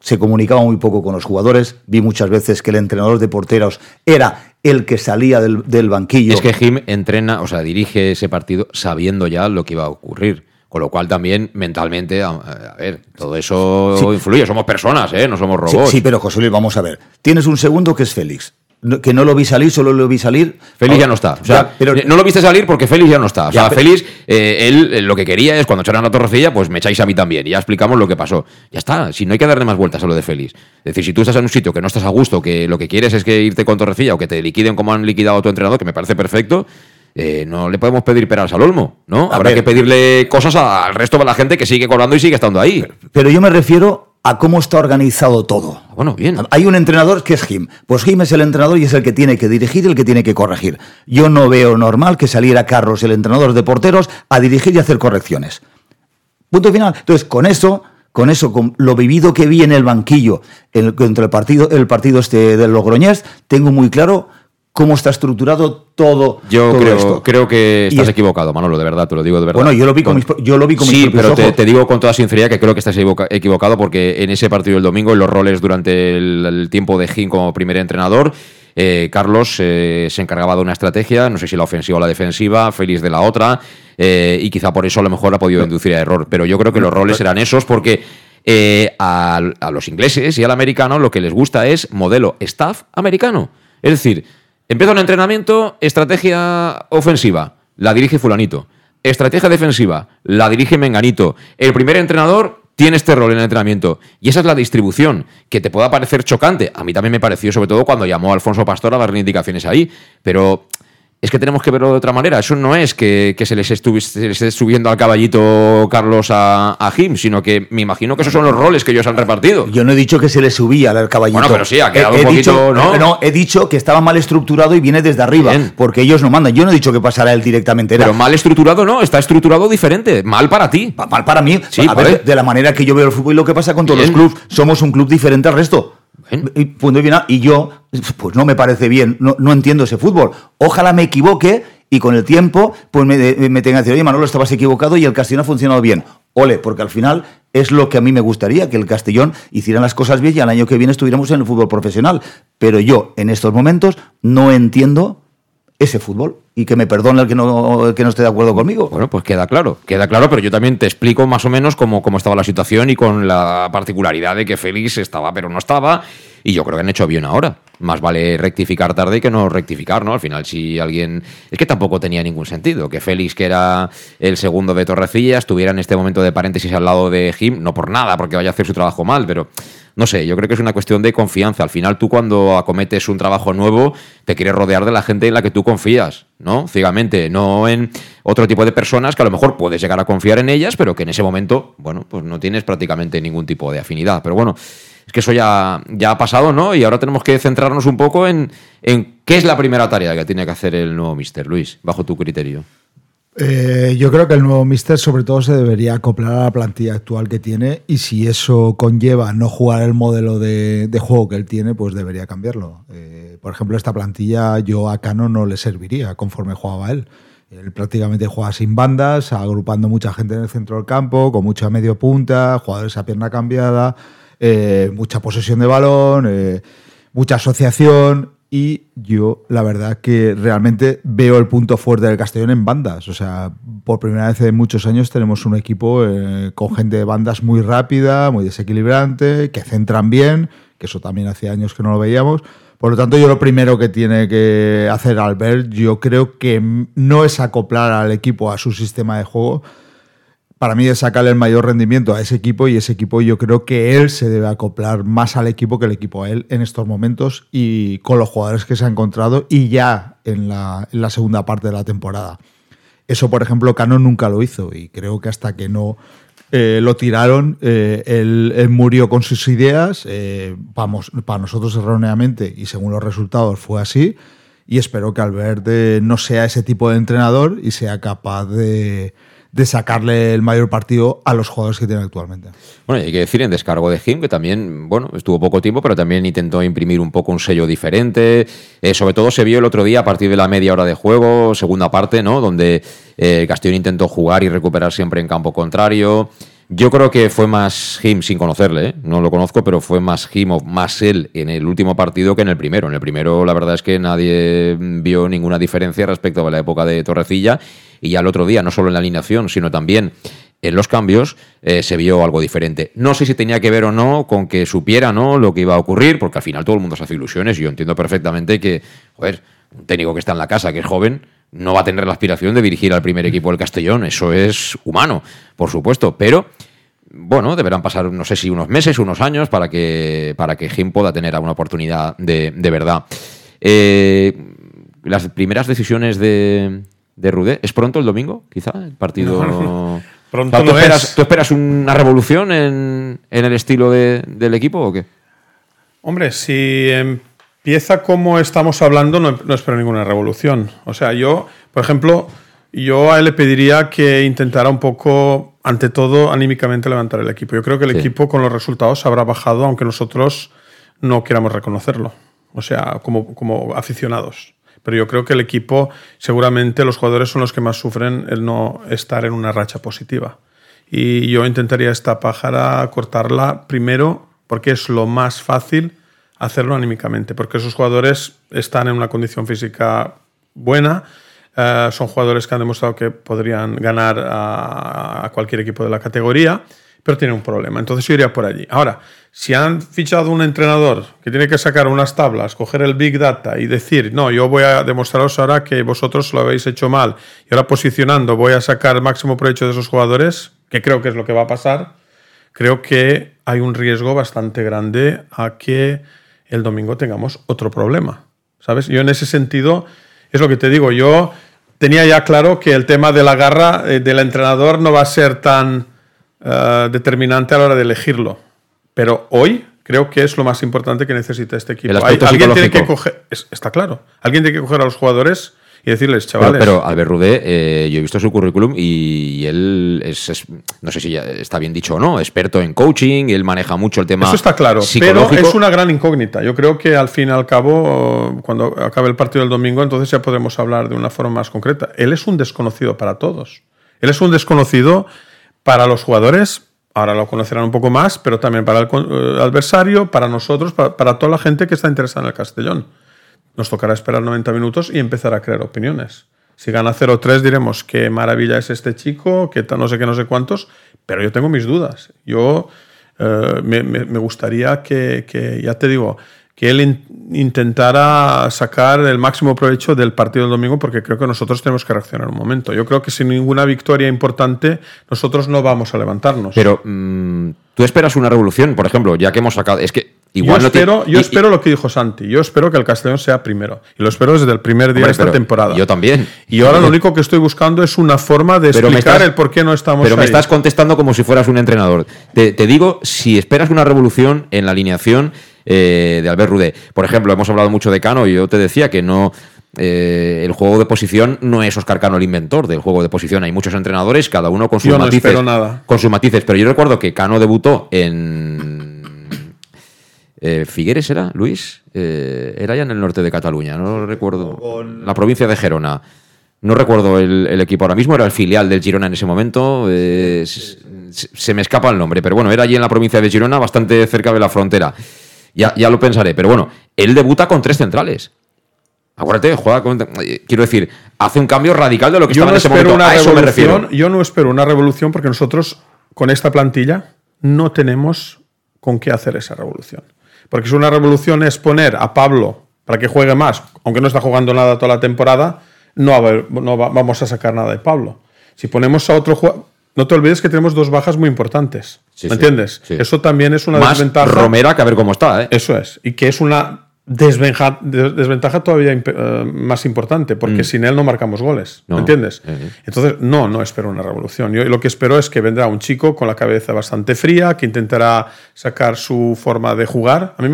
S3: se comunicaba muy poco con los jugadores. Vi muchas veces que el entrenador de porteros era el que salía del, del banquillo.
S1: Es que Jim entrena, o sea, dirige ese partido sabiendo ya lo que iba a ocurrir. Con lo cual también mentalmente, a, a ver, todo eso
S3: Sí.
S1: influye. Somos personas, ¿eh? No somos
S3: Sí,
S1: robots.
S3: sí, pero José Luis, vamos a ver. Tienes un segundo que es Félix. No- Que no lo vi salir, solo lo vi salir.
S1: Félix ya no está. O sea,
S3: Ya, pero-
S1: no lo viste salir porque Félix ya no está. O
S3: Ya,
S1: sea,
S3: pero-
S1: Félix, eh, él eh, lo que quería es cuando echaran a Torrecilla, pues me echáis a mí también. Y ya explicamos lo que pasó. Ya está. Si no hay que darle más vueltas a lo de Félix. Es decir, si tú estás en un sitio que no estás a gusto, que lo que quieres es que irte con Torrecilla o que te liquiden como han liquidado a tu entrenador, que me parece perfecto. eh, no le podemos pedir peras al olmo, ¿no?
S3: A
S1: Habrá
S3: ver.
S1: que pedirle cosas al resto de la gente que sigue cobrando y sigue estando ahí.
S3: Pero yo me refiero a cómo está organizado todo.
S1: Bueno, bien.
S3: Hay un entrenador que es Jim. Pues Jim es el entrenador y es el que tiene que dirigir y el que tiene que corregir. Yo no veo normal que saliera Carlos, el entrenador de porteros, a dirigir y hacer correcciones. Punto final. Entonces, con eso, con eso, con lo vivido que vi en el banquillo el, contra el partido, el partido este del Logroñés, tengo muy claro cómo está estructurado todo,
S1: Yo
S3: todo
S1: creo,
S3: esto.
S1: creo que estás
S3: es-
S1: equivocado, Manolo, de verdad, te lo digo de verdad.
S3: Bueno, yo lo vi con mis yo lo vi con mis
S1: Sí,
S3: propios
S1: pero te,
S3: ojos.
S1: te digo con toda sinceridad que creo que estás equivoca- equivocado porque en ese partido del domingo, en los roles durante el, el tiempo de Jim como primer entrenador, eh, Carlos eh, se encargaba de una estrategia, no sé si la ofensiva o la defensiva, Félix de la otra, eh, y quizá por eso a lo mejor ha podido inducir a error. Pero yo creo que los roles eran esos porque eh, a, a los ingleses y al americano lo que les gusta es modelo staff americano. Es decir, empieza un entrenamiento, estrategia ofensiva, la dirige fulanito. Estrategia defensiva, la dirige Menganito. El primer entrenador tiene este rol en el entrenamiento. Y esa es la distribución, que te pueda parecer chocante. A mí también me pareció, sobre todo cuando llamó Alfonso Pastor a darle indicaciones ahí. Pero es que tenemos que verlo de otra manera. Eso no es que, que se, les se les esté subiendo al caballito Carlos a, a Jim, sino que me imagino que esos son los roles que ellos han repartido.
S3: Yo no he dicho que se le subía al caballito.
S1: Bueno, pero sí, ha quedado
S3: He- he
S1: un poquito,
S3: dicho-
S1: ¿no?
S3: he dicho que estaba mal estructurado y viene desde arriba, porque ellos no mandan. Yo no he dicho que pasara él directamente. Era
S1: Pero mal estructurado no, está estructurado diferente. Mal para ti.
S3: mal para mí.
S1: Sí,
S3: a ver, de la manera que yo veo el fútbol y lo que pasa con todos
S1: Bien.
S3: los clubes. Somos un club diferente al resto. Y, y yo, pues no me parece bien, no, no entiendo ese fútbol. Ojalá me equivoque y con el tiempo, pues me, me tengan que decir, oye, Manolo, estabas equivocado y el Castellón ha funcionado bien. Ole, porque al final es lo que a mí me gustaría, que el Castellón hicieran las cosas bien y al año que viene estuviéramos en el fútbol profesional. Pero yo, en estos momentos, no entiendo ese fútbol. y que me perdone el que no, que no esté de acuerdo conmigo.
S1: Bueno, pues queda claro, queda claro, pero yo también te explico más o menos cómo, cómo estaba la situación y con la particularidad de que Félix estaba pero no estaba y yo creo que han hecho bien ahora. Más vale rectificar tarde que no rectificar, ¿no? Al final, si alguien. Es que tampoco tenía ningún sentido que Félix, que era el segundo de Torrecilla, estuviera en este momento de paréntesis al lado de Jim, no por nada, porque vaya a hacer su trabajo mal, pero no sé, yo creo que es una cuestión de confianza. Al final, tú cuando acometes un trabajo nuevo, te quieres rodear de la gente en la que tú confías, ¿no? Ciegamente, no en otro tipo de personas que a lo mejor puedes llegar a confiar en ellas, pero que en ese momento, bueno, pues no tienes prácticamente ningún tipo de afinidad. Pero bueno, es que eso ya, ya ha pasado, ¿no? Y ahora tenemos que centrarnos un poco en, en qué es la primera tarea que tiene que hacer el nuevo Mister Luis, bajo tu criterio.
S4: Eh, yo creo que el nuevo Mister sobre todo se debería acoplar a la plantilla actual que tiene y si eso conlleva no jugar el modelo de, juego que él tiene, pues debería cambiarlo. Eh, por ejemplo, esta plantilla yo a Cano no le serviría conforme jugaba él. Él prácticamente juega sin bandas, agrupando mucha gente en el centro del campo, con mucha medio punta, jugadores a pierna cambiada, eh, mucha posesión de balón, mucha asociación y yo, la verdad, que realmente veo el punto fuerte del Castellón en bandas. O sea, por primera vez en muchos años tenemos un equipo eh, con gente de bandas muy rápida, muy desequilibrante, que centran bien, que eso también hace años que no lo veíamos. Por lo tanto, yo lo primero que tiene que hacer Albert, yo creo que no es acoplar al equipo a su sistema de juego, para mí es sacarle el mayor rendimiento a ese equipo y ese equipo yo creo que él se debe acoplar más al equipo que el equipo a él en estos momentos y con los jugadores que se ha encontrado y ya en la, segunda parte de la temporada. Eso, por ejemplo, Cano nunca lo hizo y creo que hasta que no eh, lo tiraron, eh, él, murió con sus ideas, eh, vamos, para nosotros erróneamente y según los resultados fue así y espero que Albert no sea ese tipo de entrenador y sea capaz de de sacarle el mayor partido a los jugadores que tienen actualmente.
S1: Bueno, hay que decir en descargo de Jim que también, bueno, estuvo poco tiempo, pero también intentó imprimir un poco un sello diferente. Eh, sobre todo se vio el otro día a partir de la media hora de juego, segunda parte, ¿no? Donde eh, Castellón intentó jugar y recuperar siempre en campo contrario. Yo creo que fue más Jim, sin conocerle, ¿eh? no lo conozco, pero fue más Jim o más él en el último partido que en el primero. En el primero, la verdad es que nadie vio ninguna diferencia respecto a la época de Torrecilla. Y ya el otro día, no solo en la alineación, sino también en los cambios, eh, se vio algo diferente. No sé si tenía que ver o no con que supiera ¿no? lo que iba a ocurrir, porque al final todo el mundo se hace ilusiones. Y yo entiendo perfectamente que, joder, un técnico que está en la casa, que es joven, no va a tener la aspiración de dirigir al primer equipo del Castellón. Eso es humano, por supuesto. Pero, bueno, deberán pasar, no sé si unos meses, unos años, para que, para que Jim pueda tener alguna oportunidad de, verdad. Eh, las primeras decisiones de, de Rudé, ¿es pronto el domingo, quizá? El partido.
S5: pronto
S1: ¿Tú, esperas, ¿Tú esperas una revolución en, el estilo del equipo o qué?
S5: Hombre, si empieza como estamos hablando, no, espero ninguna revolución. O sea, yo, por ejemplo, yo a él le pediría que intentara un poco, ante todo, anímicamente levantar el equipo. Yo creo que el equipo con los resultados habrá bajado, aunque nosotros no queramos reconocerlo. O sea, como, como aficionados. Pero yo creo que el equipo, seguramente los jugadores son los que más sufren el no estar en una racha positiva. Y yo intentaría esta pájara cortarla primero porque es lo más fácil hacerlo anímicamente, porque esos jugadores están en una condición física buena, eh, son jugadores que han demostrado que podrían ganar a, cualquier equipo de la categoría, pero tienen un problema. Entonces yo iría por allí. Ahora, si han fichado un entrenador que tiene que sacar unas tablas, coger el Big Data y decir, no, yo voy a demostraros ahora que vosotros lo habéis hecho mal, y ahora posicionando voy a sacar máximo provecho de esos jugadores, que creo que es lo que va a pasar, creo que hay un riesgo bastante grande a que el domingo tengamos otro problema. ¿Sabes? Yo en ese sentido, es lo que te digo, yo tenía ya claro que el tema de la garra eh, del entrenador no va a ser tan eh, determinante a la hora de elegirlo. Pero hoy creo que es lo más importante que necesita este equipo. alguien tiene que coger, está claro, alguien tiene que coger a los jugadores y decirles, chavales.
S1: Pero, Albert Rudé, eh, yo he visto su currículum y, él es, no sé si ya está bien dicho o no, experto en coaching, él maneja mucho el tema.
S5: Eso está claro, pero es una gran incógnita. Yo creo que al fin y al cabo, cuando acabe el partido del domingo, entonces ya podemos hablar de una forma más concreta. Él es un desconocido para todos. Él es un desconocido para los jugadores. Ahora lo conocerán un poco más, pero también para el eh, adversario, para nosotros, para, para toda la gente que está interesada en el Castellón. Nos tocará esperar 90 minutos y empezar a crear opiniones. Si gana 0-3 diremos qué maravilla es este chico, que no sé qué, no sé cuántos, pero yo tengo mis dudas. Yo eh, me, me, gustaría que, que, ya te digo, que él intentara sacar el máximo provecho del partido del domingo porque creo que nosotros tenemos que reaccionar un momento. Yo creo que sin ninguna victoria importante nosotros no vamos a levantarnos.
S1: Pero mm, tú esperas una revolución, por ejemplo, ya que hemos sacado... Es que igual
S5: yo espero, yo espero lo que dijo Santi. Yo espero que el Castellón sea primero. Y lo espero desde el primer día de esta temporada.
S1: Yo también.
S5: Y ahora lo único que estoy buscando es una forma de explicar el por qué no estamos
S1: Pero
S5: me
S1: estás contestando como si fueras un entrenador. Te, te digo, si esperas una revolución en la alineación eh, de Albert Rudé. Por ejemplo, hemos hablado mucho de Cano y yo te decía que no. Eh, el juego de posición no es Oscar Cano el inventor del juego de posición. Hay muchos entrenadores, cada uno con sus
S5: yo
S1: no matices.
S5: Nada.
S1: Con sus matices. Pero yo recuerdo que Cano debutó en. Eh, Figueres era, Luis, era ya en el norte de Cataluña, no recuerdo. La provincia de Gerona. No recuerdo el, equipo ahora mismo, era el filial del Girona en ese momento. se, me escapa el nombre, pero bueno, era allí en la provincia de Girona, bastante cerca de la frontera. Ya, ya lo pensaré, pero bueno, él debuta con tres centrales. Acuérdate, juega con, quiero decir, hace un cambio radical de lo que estaba en ese momento.
S5: Una a eso me refiero. Yo no espero una revolución porque nosotros con esta plantilla no tenemos con qué hacer esa revolución. Porque si una revolución es poner a Pablo para que juegue más, aunque no está jugando nada toda la temporada, no, no vamos a sacar nada de Pablo. Si ponemos a otro jugador, no te olvides que tenemos dos bajas muy importantes. ¿Me entiendes? Eso también es una
S1: Más
S5: desventaja.
S1: Romera que a ver cómo está, ¿eh?
S5: Eso es. Y que es una desventaja, desventaja todavía eh, más importante, porque mm. sin él no marcamos goles. ¿Me entiendes? Entonces, no, no espero una revolución. Yo lo que espero es que vendrá un chico con la cabeza bastante fría, que intentará sacar su forma de jugar. A mí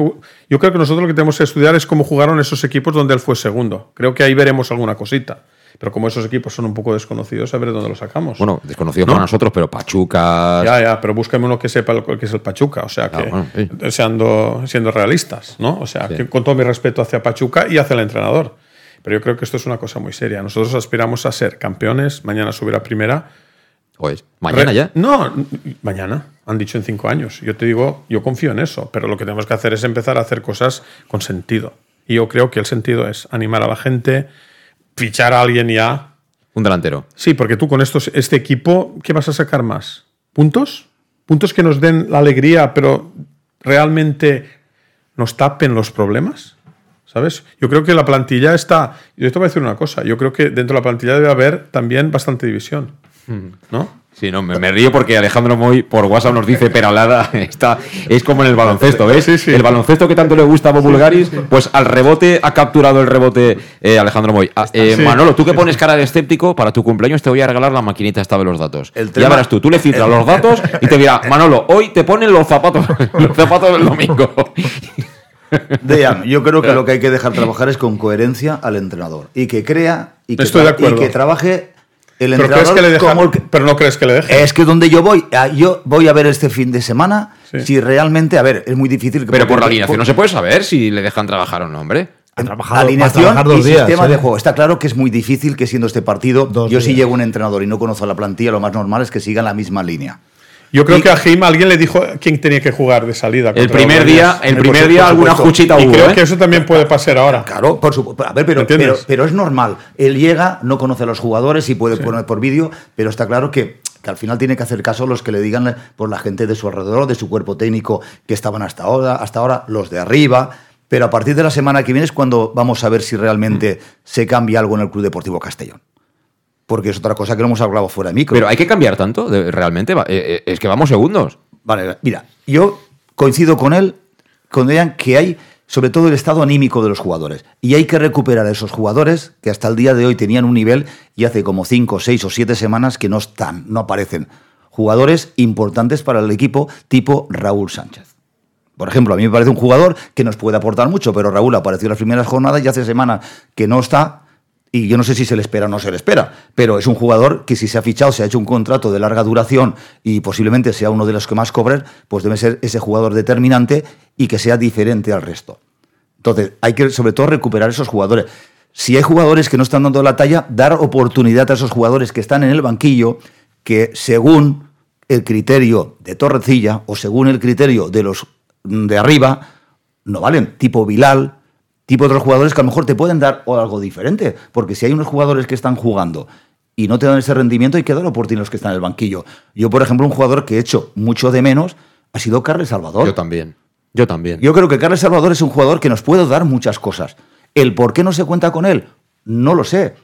S5: yo creo que nosotros lo que tenemos que estudiar es cómo jugaron esos equipos donde él fue segundo. Creo que ahí veremos alguna cosita. Pero como esos equipos son un poco desconocidos, a ver de dónde los sacamos.
S1: Bueno, desconocidos para nosotros, pero Pachuca.
S5: Ya, ya, pero búscame uno que sepa lo que es el Pachuca. O sea, ah, que siendo, siendo realistas, ¿no? O sea, que con todo mi respeto hacia Pachuca y hacia el entrenador. Pero yo creo que esto es una cosa muy seria. Nosotros aspiramos a ser campeones, mañana subir a primera.
S1: Pues, ¿Mañana ya?
S5: No, mañana. Han dicho en cinco años. Yo te digo, yo confío en eso, pero lo que tenemos que hacer es empezar a hacer cosas con sentido. Y yo creo que el sentido es animar a la gente, fichar a alguien ya.
S1: Un delantero.
S5: Sí, porque tú con estos, este equipo, ¿qué vas a sacar más? ¿Puntos? ¿Puntos que nos den la alegría, pero realmente nos tapen los problemas? ¿Sabes? Yo creo que la plantilla está. Yo te voy a decir una cosa. Yo creo que dentro de la plantilla debe haber también bastante división. Hmm. ¿No?
S1: Sí, no, me, río porque Alejandro Moy por WhatsApp nos dice peralada, está, es como en el baloncesto, ¿ves? El baloncesto que tanto le gusta a Bulgaris, pues al rebote ha capturado el rebote eh, Alejandro Moy. Ah, eh, Manolo, tú que pones cara de escéptico, para tu cumpleaños te voy a regalar la maquinita esta de los datos. ya verás tú, tú le filtras los datos y te dirá, Manolo, hoy te ponen los zapatos, los zapatos del domingo.
S3: Dejan, yo creo que lo que hay que dejar trabajar es con coherencia al entrenador y que crea y que,
S5: y
S3: que trabaje
S5: pero, no crees que le deje.
S3: Es que donde yo voy, ah, yo voy a ver este fin de semana si realmente, a ver, es muy difícil.
S1: Pero por la alineación no se puede saber si le dejan trabajar o no, hombre.
S3: Ha trabajado, alineación y sistema de juego. Está claro que es muy difícil que siendo este partido, yo si llego un entrenador y no conozco la plantilla, lo más normal es que sigan la misma línea.
S5: Yo creo que a Jim alguien le dijo quién tenía que jugar de salida.
S1: El primer día, el primer día alguna juchita hubo.
S5: Y creo
S1: ¿eh?
S5: que eso también puede pasar ahora.
S3: Claro, por supuesto. A ver, pero, pero, es normal. Él llega, no conoce a los jugadores y puede poner por vídeo, pero está claro que, que al final tiene que hacer caso a los que le digan por la gente de su alrededor, de su cuerpo técnico que estaban hasta ahora, hasta ahora los de arriba. Pero a partir de la semana que viene es cuando vamos a ver si realmente se cambia algo en el Club Deportivo Castellón porque es otra cosa que no hemos hablado fuera de micro.
S1: Pero hay que cambiar tanto, realmente. Eh, eh, es que vamos segundos.
S3: Vale, mira, yo coincido con él, con Dejan, que hay sobre todo el estado anímico de los jugadores. Y hay que recuperar a esos jugadores que hasta el día de hoy tenían un nivel y hace como cinco, seis o siete semanas que no están, no aparecen. Jugadores importantes para el equipo tipo Raúl Sánchez. Por ejemplo, a mí me parece un jugador que nos puede aportar mucho, pero Raúl apareció en las primeras jornadas y hace semanas que no está y yo no sé si se le espera o no se le espera, pero es un jugador que si se ha fichado, se ha hecho un contrato de larga duración y posiblemente sea uno de los que más cobren, pues debe ser ese jugador determinante y que sea diferente al resto. Entonces, hay que sobre todo recuperar esos jugadores. Si hay jugadores que no están dando la talla, dar oportunidad a esos jugadores que están en el banquillo, que según el criterio de Torrecilla o según el criterio de los de arriba, no valen, tipo Bilal, tipo de otros jugadores que a lo mejor te pueden dar algo diferente. Porque si hay unos jugadores que están jugando y no te dan ese rendimiento, hay que dar oportunidad a los que están en el banquillo. Yo, por ejemplo, un jugador que he hecho mucho de menos ha sido Carles Salvador.
S1: Yo también. Yo también.
S3: Yo creo que Carles Salvador es un jugador que nos puede dar muchas cosas. El por qué no se cuenta con él, no lo sé.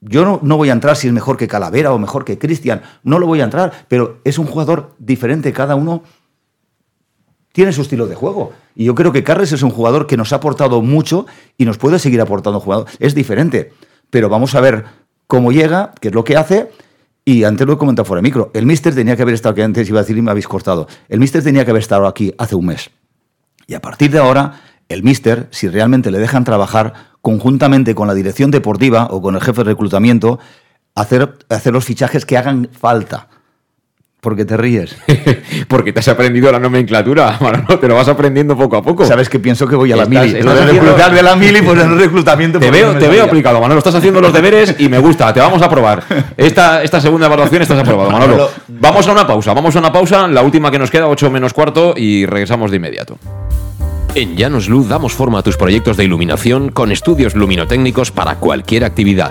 S3: Yo no, no, voy a entrar si es mejor que Calavera o mejor que Cristian, no lo voy a entrar, pero es un jugador diferente, cada uno tiene su estilo de juego. Y yo creo que Carles es un jugador que nos ha aportado mucho y nos puede seguir aportando jugador. Es diferente, pero vamos a ver cómo llega, qué es lo que hace. Y antes lo he comentado fuera de micro. El Mister tenía que haber estado, que antes iba a decir y me habéis cortado. El Mister tenía que haber estado aquí hace un mes. Y a partir de ahora, el Mister, si realmente le dejan trabajar conjuntamente con la dirección deportiva o con el jefe de reclutamiento, hacer, hacer los fichajes que hagan falta porque te ríes.
S1: Porque te has aprendido la nomenclatura, Manolo, te lo vas aprendiendo poco a poco.
S3: Sabes que pienso que voy a la
S1: Estás-
S3: mili.
S1: estás
S3: Lo de
S1: haciendo-
S3: reclutar de la mili, pues en el reclutamiento.
S1: Te veo,
S3: no me
S1: te veo aplicado, Manolo. Estás haciendo los deberes y me gusta. Te vamos a probar. Esta, esta segunda evaluación estás aprobado, Manolo. Vamos a una pausa. Vamos a una pausa. La última que nos queda, 8 menos cuarto, y regresamos de inmediato.
S7: En Llanos Luz damos forma a tus proyectos de iluminación con estudios luminotécnicos para cualquier actividad.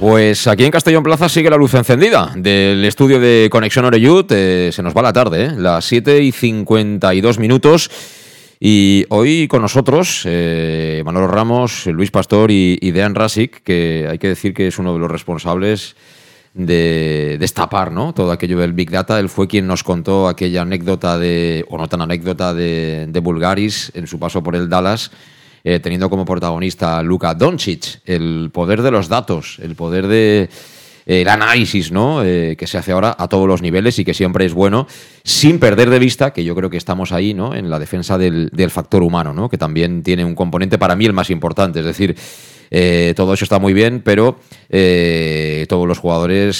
S1: Pues aquí en Castellón Plaza sigue la luz encendida del estudio de Conexión Oreyud. Eh, se nos va la tarde, ¿eh? las 7 y 52 minutos. Y hoy con nosotros eh, Manolo Ramos, Luis Pastor y, Dean Rasic, que hay que decir que es uno de los responsables de destapar ¿no? todo aquello del Big Data. Él fue quien nos contó aquella anécdota de, o no tan anécdota, de, de Bulgaris en su paso por el Dallas eh, teniendo como protagonista a Luka Doncic, el poder de los datos, el poder de el análisis ¿no? Eh, que se hace ahora a todos los niveles y que siempre es bueno, sin perder de vista que yo creo que estamos ahí ¿no? en la defensa del, factor humano, ¿no? que también tiene un componente para mí el más importante. Es decir, eh, todo eso está muy bien, pero todos los jugadores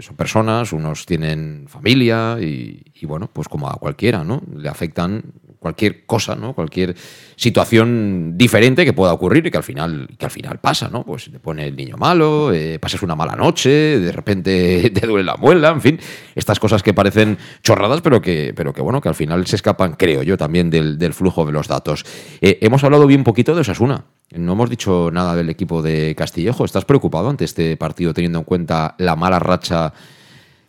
S1: son personas, unos tienen familia y, y, bueno, pues como a cualquiera, ¿no? Le afectan cualquier cosa, ¿no? Cualquier situación diferente que pueda ocurrir y que al final, que al final pasa, ¿no? Pues te pone el niño malo, eh, pasas una mala noche, de repente te duele la muela, en fin, estas cosas que parecen chorradas, pero que, pero que bueno, que al final se escapan, creo yo, también del, del flujo de los datos. Eh, hemos hablado bien poquito de Osasuna. No hemos dicho nada del equipo de Castillejo. ¿Estás preocupado ante este partido teniendo en cuenta la mala racha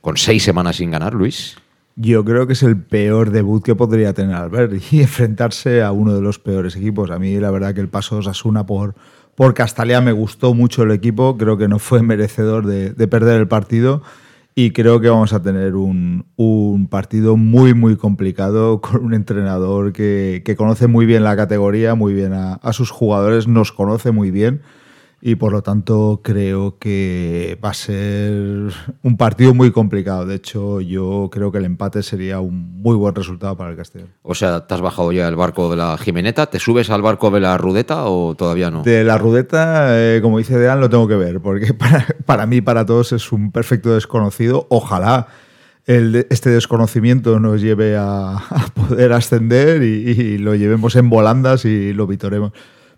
S1: con seis semanas sin ganar, Luis?
S4: Yo creo que es el peor debut que podría tener Albert y enfrentarse a uno de los peores equipos. A mí la verdad que el paso de Osasuna por, por Castalia me gustó mucho el equipo, creo que no fue merecedor de, de perder el partido. Y creo que vamos a tener un, un, partido muy, muy complicado con un entrenador que, que conoce muy bien la categoría, muy bien a, a, sus jugadores, nos conoce muy bien y por lo tanto creo que va a ser un partido muy complicado. De hecho, yo creo que el empate sería un muy buen resultado para el Castellón.
S1: O sea, ¿te has bajado ya el barco de la Jimeneta? ¿Te subes al barco de la Rudeta o todavía no?
S4: De la Rudeta, eh, como dice Dean, lo tengo que ver, porque para, para mí, para todos, es un perfecto desconocido. Ojalá el, este desconocimiento nos lleve a, poder ascender y, y, lo llevemos en volandas y lo vitoremos.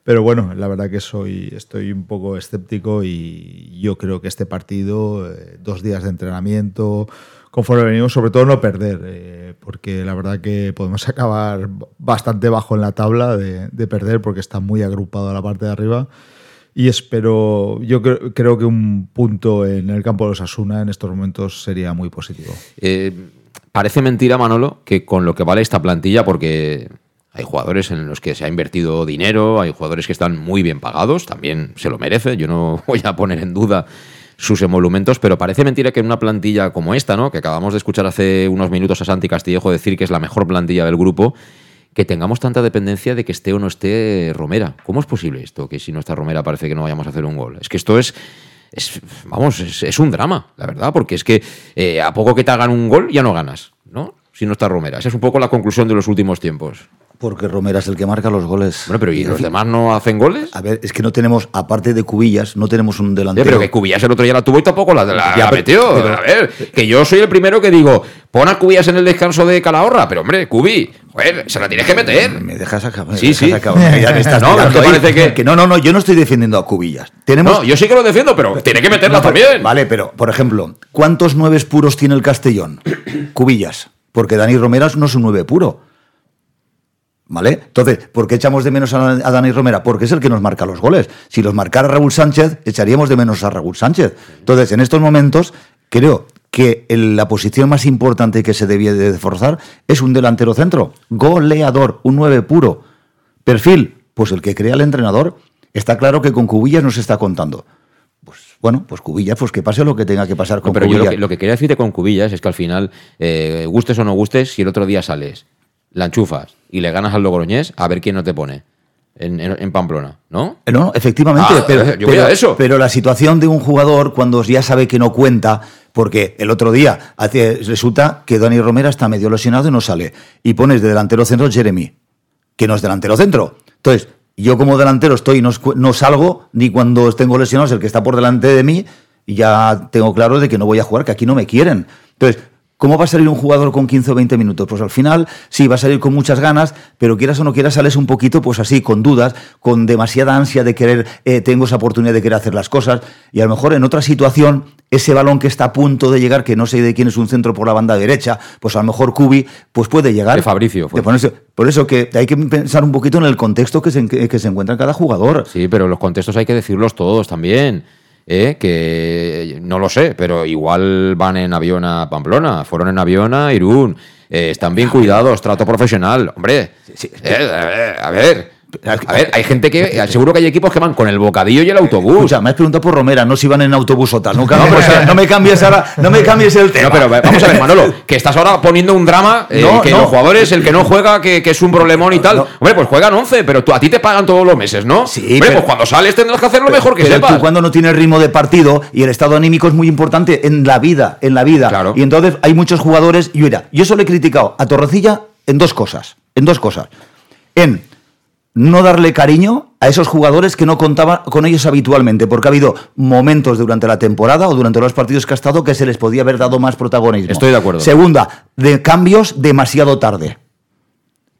S4: Pero bueno, la verdad que soy, estoy un poco escéptico y yo creo que este partido, eh, dos días de entrenamiento, conforme venimos, sobre todo no perder, eh, porque la verdad que podemos acabar bastante bajo en la tabla de, de, perder porque está muy agrupado a la parte de arriba. Y espero, yo creo, creo, que un punto en el campo de los Asuna en estos momentos sería muy positivo.
S1: Eh, parece mentira, Manolo, que con lo que vale esta plantilla, porque hay jugadores en los que se ha invertido dinero, hay jugadores que están muy bien pagados, también se lo merece, yo no voy a poner en duda sus emolumentos, pero parece mentira que en una plantilla como esta, ¿no? que acabamos de escuchar hace unos minutos a Santi Castillejo decir que es la mejor plantilla del grupo, que tengamos tanta dependencia de que esté o no esté Romera. ¿Cómo es posible esto? Que si no está Romera parece que no vayamos a hacer un gol. Es que esto es, es vamos, es, un drama, la verdad, porque es que eh, a poco que te hagan un gol ya no ganas, ¿no? Si no está Romera. Esa es un poco la conclusión de los últimos tiempos.
S3: Porque Romera es el que marca los goles.
S1: Bueno, pero ¿y los demás no hacen goles?
S3: A ver, es que no tenemos, aparte de Cubillas, no tenemos un delantero.
S1: Sí, pero que Cubillas el otro día la tuvo y tampoco la, la, ya, la metió. Pero, a ver, que yo soy el primero que digo, pon a Cubillas en el descanso de Calahorra, pero hombre, Cubi, joder, se la tienes que meter.
S3: Me dejas acabar.
S1: Sí, sí.
S3: Acabar. Ya me estás no, pero parece que... que... No, no, no, yo no estoy defendiendo a Cubillas. Tenemos...
S1: No, yo sí que lo defiendo, pero tiene que meterla
S3: no,
S1: también.
S3: Vale, pero, por ejemplo, ¿cuántos nueves puros tiene el Castellón? Cubillas. Porque Dani Romera no es un nueve puro. ¿Vale? Entonces, ¿por qué echamos de menos a, a, Dani Romera? Porque es el que nos marca los goles. Si los marcara Raúl Sánchez, echaríamos de menos a Raúl Sánchez. Entonces, en estos momentos, creo que el, la posición más importante que se debía de forzar es un delantero centro, goleador, un 9 puro. Perfil, pues el que crea el entrenador. Está claro que con Cubillas no se está contando. Pues bueno, pues Cubillas, pues que pase lo que tenga que pasar con
S1: no, pero
S3: Cubillas.
S1: Yo lo, que, lo que quería decirte con Cubillas es que al final, eh, gustes o no gustes, si el otro día sales la enchufas y le ganas al Logroñés, a ver quién no te pone. En, en, en Pamplona, ¿no?
S3: No, efectivamente,
S1: Ah,
S3: pero,
S1: yo
S3: pero-
S1: eso.
S3: pero la situación de un jugador cuando ya sabe que no cuenta, porque el otro día hace- resulta que Dani Romera está medio lesionado y no sale, y pones de delantero centro Jeremy, que no es delantero centro. Entonces, yo como delantero estoy, no, no salgo ni cuando tengo lesionados el que está por delante de mí, y ya tengo claro de que no voy a jugar, que aquí no me quieren. Entonces, ¿Cómo va a salir un jugador con 15 o 20 minutos? Pues al final sí, va a salir con muchas ganas, pero quieras o no quieras, sales un poquito, pues así, con dudas, con demasiada ansia de querer, eh, tengo esa oportunidad de querer hacer las cosas, y a lo mejor en otra situación, ese balón que está a punto de llegar, que no sé de quién es un centro por la banda derecha, pues a lo mejor Cubi, pues puede llegar.
S1: De Fabricio fue.
S3: de ponerse- por eso que hay que pensar un poquito en el contexto que se, que se encuentra cada jugador.
S1: Sí, pero los contextos hay que decirlos todos también. ¿Eh? Que no lo sé, pero igual van en avión a Pamplona, fueron en avión a Irún. eh, están bien cuidados, trato profesional. Hombre, eh, a ver. A ver, hay gente que. Seguro que hay equipos que van con el bocadillo y el autobús.
S3: Escucha, me has preguntado por Romera, no si van en autobús o tal. No, o sea, me cambies ahora, no me cambies el tema.
S1: No, pero vamos a ver, Manolo, que estás ahora poniendo un drama, eh,
S3: No,
S1: que
S3: no.
S1: los jugadores, el que no juega, que, que es un problemón y tal. Hombre, pues juegan 11, pero tú, a ti te pagan todos los meses, ¿no? Sí, Hombre,
S3: pero-
S1: pues cuando sales tendrás que hacer lo mejor que
S3: pero
S1: sepas.
S3: tú cuando no tienes ritmo de partido y el estado anímico es muy importante en la vida, en la vida. Y entonces hay muchos jugadores, y mira, yo solo he criticado a Torrecilla en dos cosas, en dos cosas. En no darle cariño a esos jugadores que no contaba con ellos habitualmente, porque ha habido momentos durante la temporada o durante los partidos que ha estado que se les podía haber dado más protagonismo.
S1: Estoy de acuerdo.
S3: Segunda, de cambios demasiado tarde.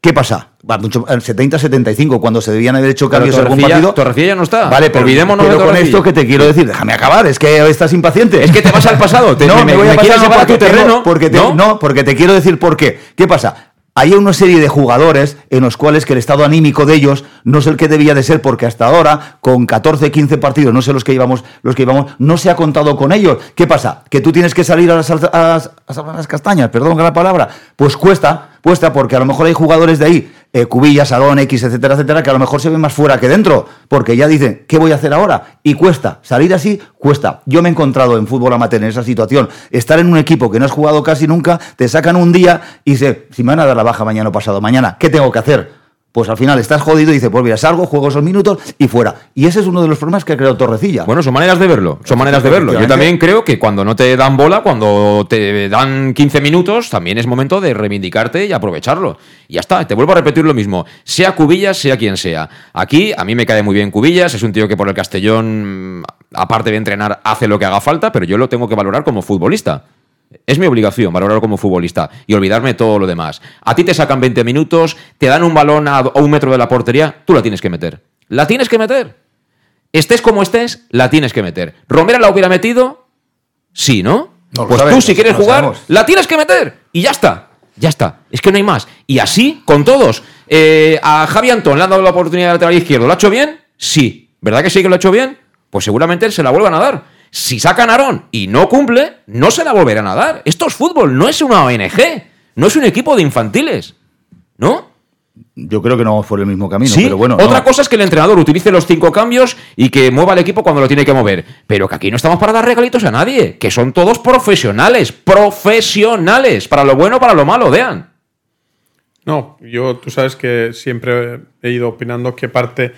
S3: ¿Qué pasa? Va, mucho- en 70-75, cuando se debían haber hecho cambios en algún partido.
S1: Torrecilla ya no está.
S3: Vale, pero,
S1: Olvidémonos
S3: pero
S1: de
S3: con esto que te quiero decir, déjame acabar, es que estás impaciente.
S1: Es que te vas al pasado, te-
S3: no,
S1: me-
S3: me, voy
S1: me
S3: a pasar
S1: a tu
S3: tengo-
S1: terreno,
S3: porque te,
S1: ¿no?
S3: ¿no? porque te quiero decir por qué. ¿Qué pasa? Hay una serie de jugadores en los cuales que el estado anímico de ellos no es el que debía de ser, porque hasta ahora, con 14, 15 partidos, no sé los que llevamos, los que llevamos, no se ha contado con ellos. ¿Qué pasa? Que tú tienes que salir a las, a a las castañas, perdón la palabra. Pues cuesta, cuesta, porque a lo mejor hay jugadores de ahí, eh, Cubillas, Arón, X, etcétera, etcétera, que a lo mejor se ven más fuera que dentro, porque ya dicen, ¿qué voy a hacer ahora? Y cuesta, salir así cuesta. Yo me he encontrado en fútbol amateur en esa situación, estar en un equipo que no has jugado casi nunca, te sacan un día y dice, si me van a dar la baja mañana o pasado mañana, ¿qué tengo que hacer? Pues al final estás jodido y dices, pues mira, salgo, juego esos minutos y fuera. Y ese es uno de los problemas que ha creado Torrecilla.
S1: Bueno, son maneras de verlo, son maneras de verlo. Yo también creo que cuando no te dan bola, cuando te dan 15 minutos, también es momento de reivindicarte y aprovecharlo. Y ya está, te vuelvo a repetir lo mismo, sea Cubillas, sea quien sea. Aquí a mí me cae muy bien Cubillas, es un tío que por el Castellón, aparte de entrenar, hace lo que haga falta, pero yo lo tengo que valorar como futbolista. Es mi obligación valorarlo como futbolista y olvidarme todo lo demás. A ti te sacan 20 minutos, te dan un balón a, un metro de la portería, tú la tienes que meter. La tienes que meter. Estés como estés, la tienes que meter. ¿Romera la hubiera metido? Sí, ¿no? pues tú, si quieres jugar, la tienes que meter. Y ya está. Ya está. Es que no hay más. Y así, con todos. Eh, a Javi Antón le han dado la oportunidad de lateral izquierdo. ¿Lo ha hecho bien? Sí. ¿Verdad que sí que lo ha hecho bien? Pues seguramente se la vuelvan a dar. Si sacan a Aarón y no cumple, no se la volverán a dar. Esto es fútbol, no es una ONG, no es un equipo de infantiles. ¿No?
S3: Yo creo que no fue el mismo camino,
S1: ¿Sí?
S3: pero bueno.
S1: Otra cosa es que el entrenador utilice los cinco cambios y que mueva el equipo cuando lo tiene que mover. Pero que aquí no estamos para dar regalitos a nadie, que son todos profesionales, profesionales, para lo bueno, para lo malo, vean.
S5: No, yo tú sabes que siempre he ido opinando que parte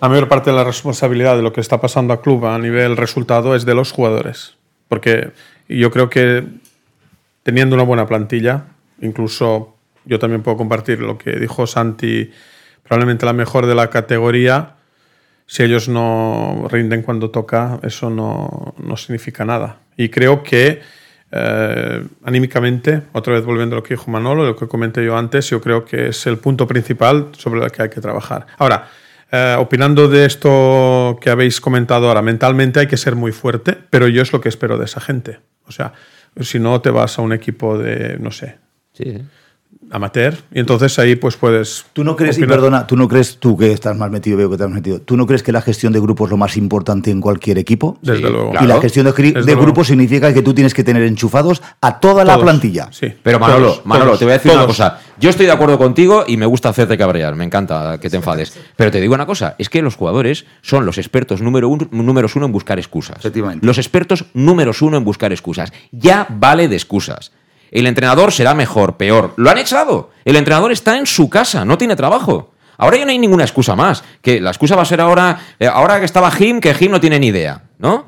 S5: la mayor parte de la responsabilidad de lo que está pasando a club a nivel resultado es de los jugadores. Porque yo creo que teniendo una buena plantilla, incluso yo también puedo compartir lo que dijo Santi, probablemente la mejor de la categoría, si ellos no rinden cuando toca, eso no, no significa nada. Y creo que eh, anímicamente, otra vez volviendo a lo que dijo Manolo, lo que comenté yo antes, yo creo que es el punto principal sobre el que hay que trabajar. Ahora, eh, opinando de esto que habéis comentado ahora, mentalmente hay que ser muy fuerte, pero yo es lo que espero de esa gente. O sea, si no te vas a un equipo de, no sé, sí amateur y entonces ahí pues puedes
S3: tú no crees y perdona tú no crees tú que estás más metido veo que te has metido tú no crees que la gestión de grupos es lo más importante en cualquier equipo
S5: desde luego.
S3: y la gestión de, grupos significa que tú tienes que tener enchufados a toda la plantilla.
S5: sí.
S1: Pero Manolo Manolo te voy a decir una cosa. Yo estoy de acuerdo contigo y me gusta hacerte cabrear me encanta que te enfades. Pero te digo una cosa es que los jugadores son los expertos número uno números uno en buscar excusas. Los expertos números uno en buscar excusas. Ya vale de excusas el entrenador será mejor, peor. Lo han echado. El entrenador está en su casa, no tiene trabajo. Ahora ya no hay ninguna excusa más. Que la excusa va a ser ahora, eh, ahora que estaba Jim, que Jim no tiene ni idea, ¿no?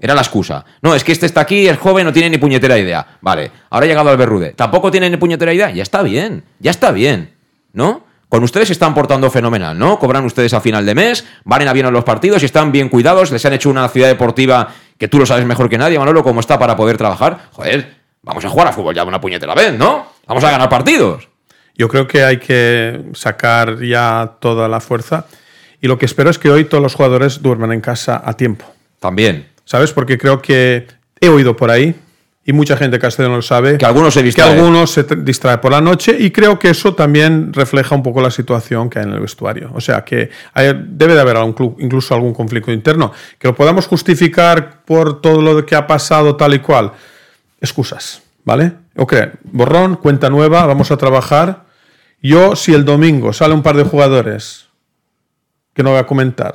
S1: Era la excusa. No, es que este está aquí, es joven, no tiene ni puñetera idea. Vale, ahora ha llegado al Berrude. Tampoco tiene ni puñetera idea. Ya está bien, ya está bien, ¿no? Con ustedes se están portando fenomenal, ¿no? Cobran ustedes a final de mes, van a bien a los partidos y están bien cuidados, les han hecho una ciudad deportiva que tú lo sabes mejor que nadie, Manolo, cómo está para poder trabajar. Joder, Vamos a jugar a fútbol ya una puñetera vez, ¿no? Vamos a ganar partidos.
S5: Yo creo que hay que sacar ya toda la fuerza. Y lo que espero es que hoy todos los jugadores duerman en casa a tiempo.
S1: También.
S5: ¿Sabes? Porque creo que he oído por ahí, y mucha gente castellano lo sabe,
S1: que algunos se distrae.
S5: Que algunos se distrae por la noche, y creo que eso también refleja un poco la situación que hay en el vestuario. O sea, que debe de haber algún, incluso algún conflicto interno. Que lo podamos justificar por todo lo que ha pasado tal y cual excusas, ¿vale? Ok, borrón, cuenta nueva, vamos a trabajar. Yo, si el domingo sale un par de jugadores, que no voy a comentar,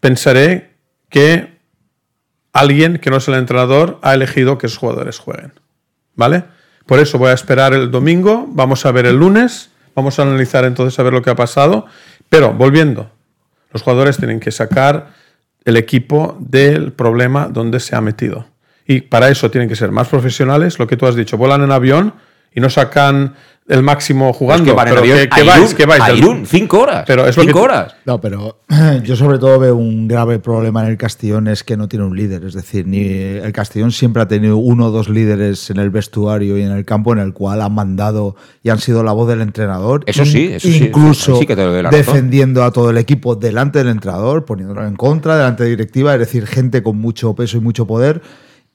S5: pensaré que alguien que no es el entrenador ha elegido que esos jugadores jueguen, ¿vale? Por eso voy a esperar el domingo, vamos a ver el lunes, vamos a analizar entonces a ver lo que ha pasado, pero volviendo, los jugadores tienen que sacar el equipo del problema donde se ha metido. Y para eso tienen que ser más profesionales, lo que tú has dicho, vuelan en avión y no sacan el máximo jugando.
S1: que pero que, vais, que vais. cinco horas.
S5: Pero es
S1: cinco horas.
S4: No, pero yo sobre todo veo un grave problema en el Castellón es que no tiene un líder. Es decir, ni el Castellón siempre ha tenido uno o dos líderes en el vestuario y en el campo en el cual han mandado y han sido la voz del entrenador.
S1: Eso sí, eso
S4: incluso defendiendo a todo el equipo delante del entrenador, poniéndolo en contra, delante de directiva, es decir, gente con mucho peso y mucho poder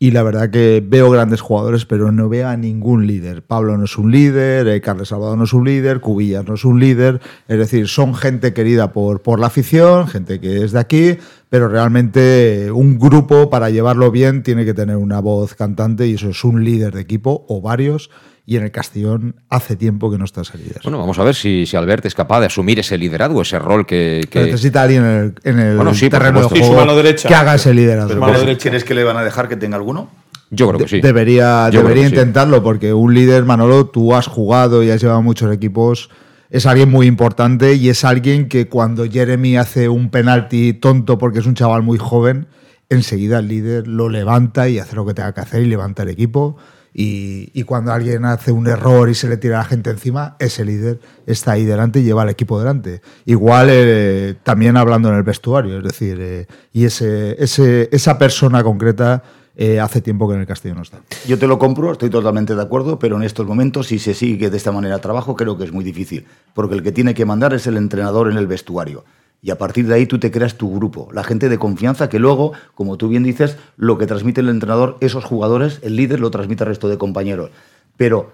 S4: y la verdad que veo grandes jugadores, pero no veo a ningún líder. Pablo no es un líder, eh, Carles Salvador no es un líder, Cubillas no es un líder. Es decir, son gente querida por, por la afición, gente que es de aquí, pero realmente un grupo para llevarlo bien tiene que tener una voz cantante y eso es un líder de equipo o varios y en el Castellón hace tiempo que no está líder.
S1: Bueno, vamos a ver si, si Albert es capaz de asumir ese liderazgo, ese rol que...
S4: necesita alguien en el, en el terreno de juego que haga ese liderazgo.
S3: ¿Quieres que le van a dejar que tenga alguno?
S1: Yo creo que sí.
S4: debería debería intentarlo porque un líder, Manolo, tú has jugado y has llevado muchos equipos es alguien muy importante y es alguien que cuando Jeremy hace un penalti tonto porque es un chaval muy joven, enseguida el líder lo levanta y hace lo que tenga que hacer y levanta el equipo. Y, cuando alguien hace un error y se le tira a la gente encima, ese líder está ahí delante y lleva al equipo delante. Igual eh, también hablando en el vestuario, es decir, eh, y ese, esa persona concreta eh, hace tiempo que en el Castillo no está.
S3: Yo te lo compro, estoy totalmente de acuerdo, pero en estos momentos, si se sigue de esta manera trabajo, creo que es muy difícil, porque el que tiene que mandar es el entrenador en el vestuario. Y a partir de ahí tú te creas tu grupo, la gente de confianza que luego, como tú bien dices, lo que transmite el entrenador, esos jugadores, el líder lo transmite al resto de compañeros. Pero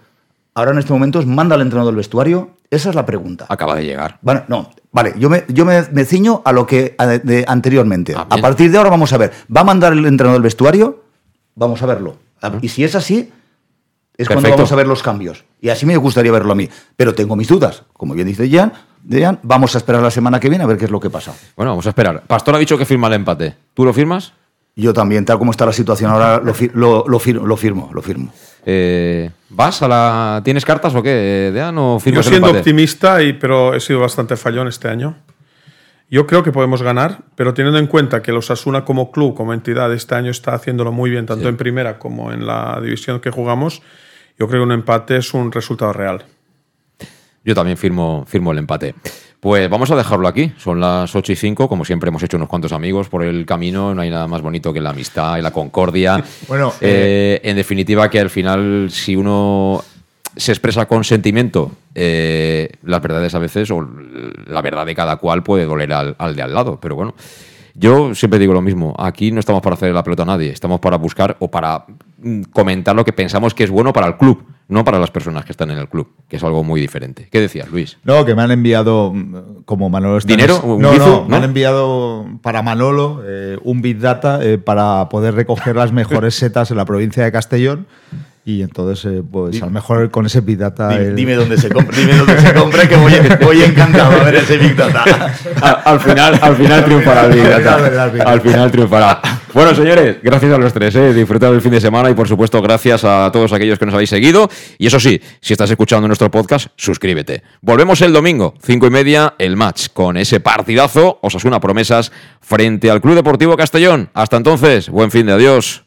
S3: ahora en estos momentos manda al entrenador del vestuario, esa es la pregunta.
S1: Acaba de llegar.
S3: Bueno, no, vale, yo me, yo me, ciño a lo que de, anteriormente. Ah, a partir de ahora vamos a ver, ¿va a mandar el entrenador del vestuario? Vamos a verlo. Y si es así, es cuando vamos a ver los cambios. Y así me gustaría verlo a mí. Pero tengo mis dudas. Como bien dice Jan, vamos a esperar la semana que viene a ver qué es lo que pasa.
S1: Bueno, vamos a esperar. Pastor ha dicho que firma el empate. ¿Tú lo firmas?
S3: Yo también, tal como está la situación ahora, lo, firmo, lo firmo.
S1: Eh, ¿Vas a la. ¿Tienes cartas o qué, Dean? ¿O
S5: firmas Yo siendo optimista, y, pero he sido bastante fallón este año. Yo creo que podemos ganar, pero teniendo en cuenta que los Asuna como club, como entidad, este año está haciéndolo muy bien, tanto en primera como en la división que jugamos, yo creo que un empate es un resultado real.
S1: Yo también firmo, firmo el empate. Pues vamos a dejarlo aquí. Son las 8 y 5. Como siempre, hemos hecho unos cuantos amigos por el camino. No hay nada más bonito que la amistad y la concordia.
S4: bueno,
S1: eh, en definitiva, que al final, si uno se expresa con sentimiento, eh, las verdades a veces, o la verdad de cada cual, puede doler al, al de al lado. Pero bueno. Yo siempre digo lo mismo, aquí no estamos para hacer la pelota a nadie, estamos para buscar o para mm, comentar lo que pensamos que es bueno para el club, no para las personas que están en el club, que es algo muy diferente. ¿Qué decías, Luis?
S4: No, que me han enviado, mm, como Manolo
S1: está ¿Dinero?
S4: no, no, me han enviado para Manolo eh, un Big Data eh, para poder recoger las mejores setas en la provincia de Castellón y entonces, eh, pues a lo mejor con ese Big Data.
S3: Dime, dónde se compra, dime dónde se compra, que voy, voy, encantado a ver ese Big Data.
S1: al, final, al final triunfará el Big Data. Al final triunfará. Bueno, señores, gracias a los tres. Eh, disfrutad del fin de semana y, por supuesto, gracias a todos aquellos que nos habéis seguido. Y eso sí, si estás escuchando nuestro podcast, suscríbete. Volvemos el domingo, cinco y media, el match, con ese partidazo, Osasuna Promesas, frente al Club Deportivo Castellón. Hasta entonces, buen fin de adiós.